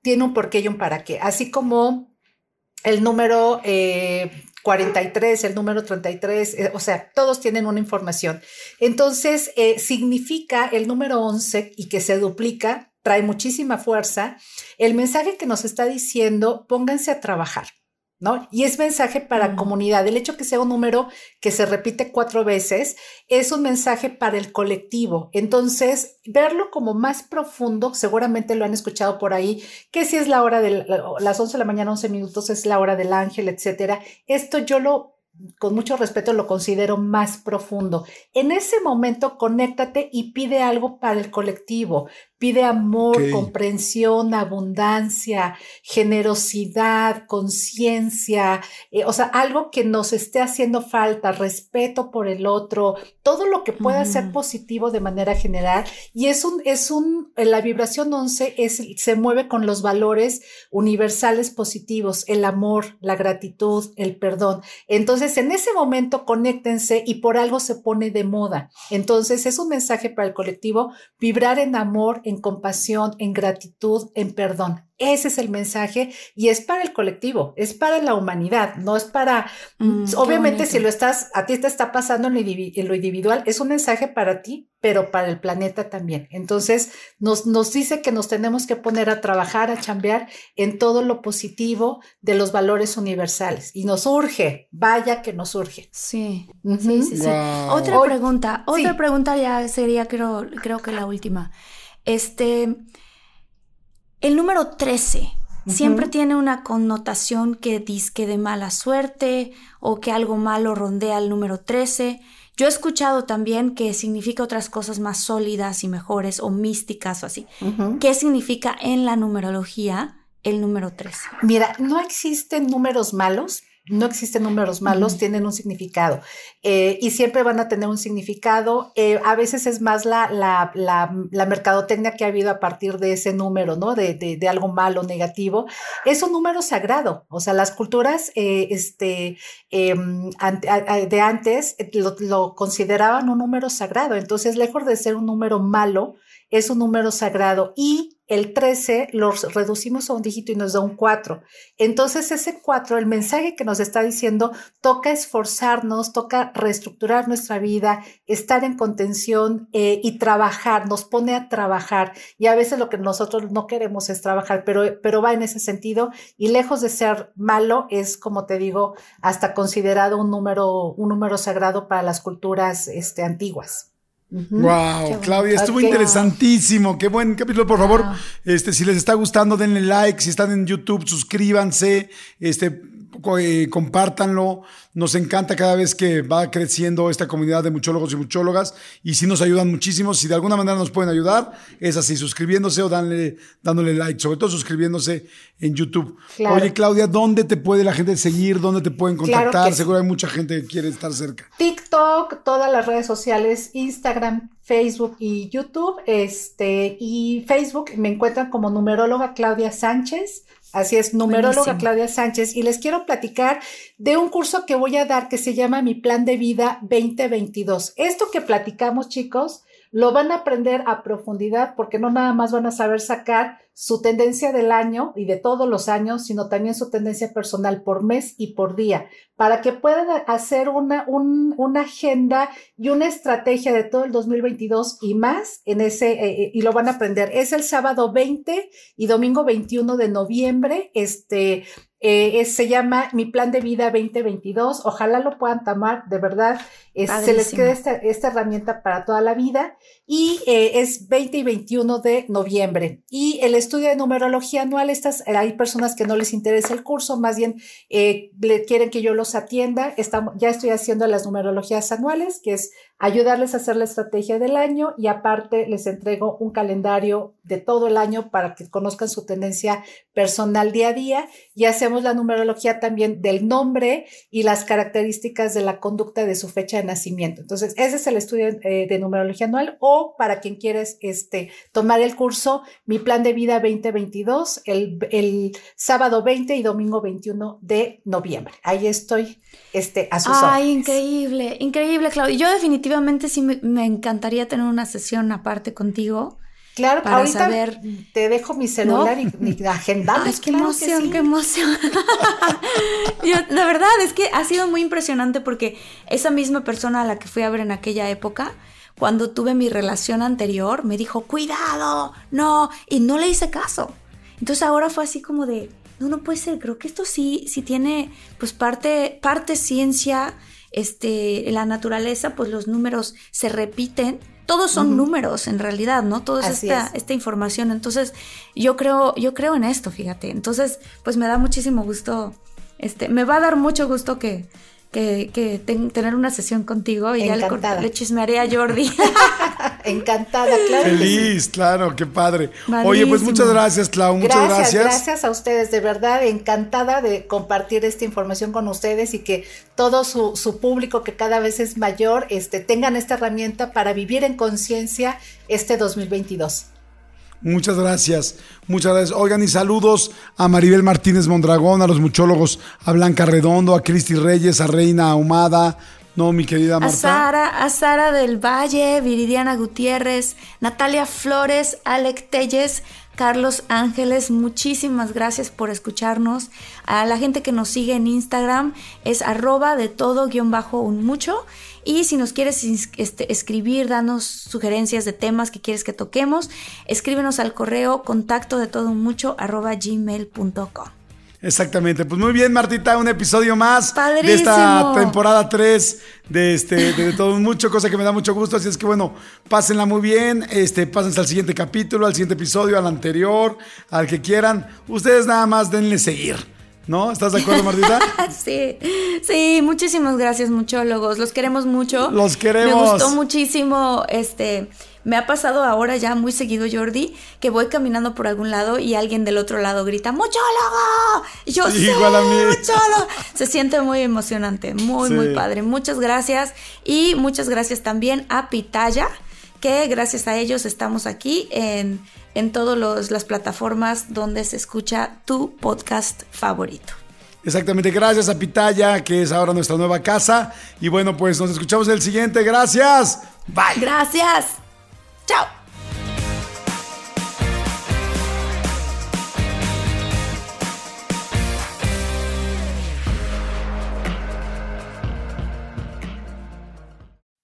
tiene un porqué y un para qué, así como el número 43, eh, el número 33, eh, o sea, todos tienen una información. Entonces, significa el número 11 y que se duplica, trae muchísima fuerza. El mensaje que nos está diciendo, pónganse a trabajar. ¿No? Y es mensaje para comunidad. El hecho que sea un número que se repite cuatro veces es un mensaje para el colectivo. Entonces, verlo como más profundo, seguramente lo han escuchado por ahí, que si es la hora de las 11 de la mañana, 11 minutos, es la hora del ángel, etcétera. Esto yo lo con mucho respeto lo considero más profundo. En ese momento, conéctate y pide algo para el colectivo. Pide amor, comprensión, abundancia, generosidad, conciencia, eh, o sea, algo que nos esté haciendo falta, respeto por el otro, todo lo que pueda ser positivo de manera general. Y es un, es un, la vibración 11 es, se mueve con los valores universales positivos, el amor, la gratitud, el perdón. Entonces, en ese momento, conéctense y por algo se pone de moda. Entonces, es un mensaje para el colectivo, vibrar en amor, en compasión, en gratitud, en perdón. Ese es el mensaje y es para el colectivo, es para la humanidad, no es para, mm, obviamente si lo estás, a ti te está pasando en lo, individual, es un mensaje para ti, pero para el planeta también. Entonces nos, nos dice que nos tenemos que poner a trabajar, a chambear en todo lo positivo de los valores universales y nos urge, vaya que nos urge. Sí, sí, sí, Otra pregunta, otra pregunta ya sería creo, creo que la última. Este, el número 13 siempre tiene una connotación que disque de mala suerte o que algo malo rondea el número 13. Yo he escuchado también que significa otras cosas más sólidas y mejores o místicas o así. ¿Qué significa en la numerología el número 13? Mira, no existen números malos, no existen números malos, tienen un significado eh, y siempre van a tener un significado. Eh, a veces es más la, la, la, mercadotecnia que ha habido a partir de ese número, ¿no? De, de, algo malo, negativo. Es un número sagrado. O sea, las culturas eh, este, em, de antes lo, lo consideraban un número sagrado. Entonces, lejos de ser un número malo, es un número sagrado y el 13 lo reducimos a un dígito y nos da un 4. Entonces ese 4, el mensaje que nos está diciendo, toca esforzarnos, toca reestructurar nuestra vida, estar en contención eh, y trabajar, nos pone a trabajar. Y a veces lo que nosotros no queremos es trabajar, pero, pero va en ese sentido y lejos de ser malo, es como te digo, hasta considerado un número, un número sagrado para las culturas este, antiguas. Wow, Claudia, estuvo interesantísimo. Qué buen capítulo. Por favor, este, si les está gustando, denle like. Si están en YouTube, suscríbanse. Este, eh, compártanlo. Nos encanta cada vez que va creciendo esta comunidad de muchólogos y muchólogas. Y si nos ayudan muchísimo. Si de alguna manera nos pueden ayudar, es así, suscribiéndose o danle, dándole like. Sobre todo suscribiéndose en YouTube. Claro. Oye, Claudia, ¿dónde te puede la gente seguir? ¿Dónde te pueden Claro contactar? sí. Seguro hay mucha gente que quiere estar cerca. TikTok, todas las redes sociales, Instagram, Facebook y YouTube. Este, y Facebook me encuentran como numeróloga Claudia Sánchez. Así es, numeróloga Buenísimo. Claudia Sánchez. Y les quiero platicar de un curso que voy a dar que se llama Mi Plan de Vida 2022. Esto que platicamos, chicos, lo van a aprender a profundidad porque no nada más van a saber sacar su tendencia del año y de todos los años, sino también su tendencia personal por mes y por día, para que puedan hacer una, un- una agenda y una estrategia de todo el 2022 y más en ese, eh, eh, y lo van a aprender. Es el sábado 20 y domingo 21 de noviembre. Este eh, es- se llama Mi Plan de Vida 2022. Ojalá lo puedan tomar, de verdad. es- se les quede esta, esta herramienta para toda la vida. Y eh, es 20 y 21 de noviembre. Y el estudio de numerología anual, estas, eh, hay personas que no les interesa el curso, más bien eh, le quieren que yo los atienda. Estamos, ya estoy haciendo las numerologías anuales, que es ayudarles a hacer la estrategia del año y aparte les entrego un calendario de todo el año para que conozcan su tendencia personal día a día y hacemos la numerología también del nombre y las características de la conducta de su fecha de nacimiento. Entonces, ese es el estudio eh, de numerología anual o para quien quieres este, tomar el curso, mi plan de vida 2022, el, el sábado 20 y domingo 21 de noviembre. Ahí estoy este, a sus Ay, órdenes. increíble, increíble, Claudia. Yo definitivamente sí me, me encantaría tener una sesión aparte contigo. Claro, para ahorita saber- te dejo mi celular y mi agendamos. Ay, qué claro emoción, sí. qué emoción. *laughs* Yo, la verdad es que ha sido muy impresionante porque esa misma persona a la que fui a ver en aquella época, cuando tuve mi relación anterior, me dijo, cuidado, no, y no le hice caso. Entonces ahora fue así como de, no, no puede ser, creo que esto sí, sí tiene pues parte, parte ciencia, este, la naturaleza, pues los números se repiten. Todos son números en realidad, ¿no? Toda esta, es. esta información. Entonces, yo creo, yo creo en esto, fíjate. Entonces, pues me da muchísimo gusto. Este, me va a dar mucho gusto que, que, que ten- tener una sesión contigo y ya le, Encantada. le chismearé a Jordi. *laughs* Encantada, claro. Feliz, claro, qué padre. Oye, pues muchas gracias, Clau, muchas Gracias, gracias. gracias a ustedes, de verdad, encantada de compartir esta información con ustedes y que todo su, su público, que cada vez es mayor, este, tengan esta herramienta para vivir en conciencia este 2022. Muchas gracias, muchas gracias. Oigan, y saludos a Maribel Martínez Mondragón, a los muchólogos, a Blanca Redondo, a Cristi Reyes, a Reina Ahumada, no, mi querida A Marta. Sara, a Sara del Valle, Viridiana Gutiérrez, Natalia Flores, Alec Telles, Carlos Ángeles, muchísimas gracias por escucharnos. A la gente que nos sigue en Instagram es arroba de todo guion bajo un mucho. Y si nos quieres este, escribir, danos sugerencias de temas que quieres que toquemos, escríbenos al correo contacto de todo mucho arroba gmail.com. Exactamente, pues muy bien, Martita, un episodio más Padrísimo. de esta temporada 3 de este de, todo mucho, cosa que me da mucho gusto, así es que bueno, pásenla muy bien, este pásense al siguiente capítulo, al siguiente episodio, al anterior, al que quieran. Ustedes nada más denle seguir, ¿no? ¿Estás de acuerdo, Martita? *laughs* Sí, sí, muchísimas gracias, muchólogos. Los queremos mucho. Los queremos. Me gustó muchísimo. Este, me ha pasado ahora ya muy seguido, Jordi, que voy caminando por algún lado y alguien del otro lado grita ¡Muchólogo! Y yo, Sí, ¡Sí, igual a mí. muchólogo! Se siente muy emocionante, muy, Sí. muy padre. Muchas gracias. Y muchas gracias también a Pitaya, que gracias a ellos estamos aquí en, en todas las plataformas donde se escucha tu podcast favorito. Exactamente, gracias a Pitaya, que es ahora nuestra nueva casa. Y bueno, pues nos escuchamos en el siguiente. Gracias. Bye. Gracias. Chao.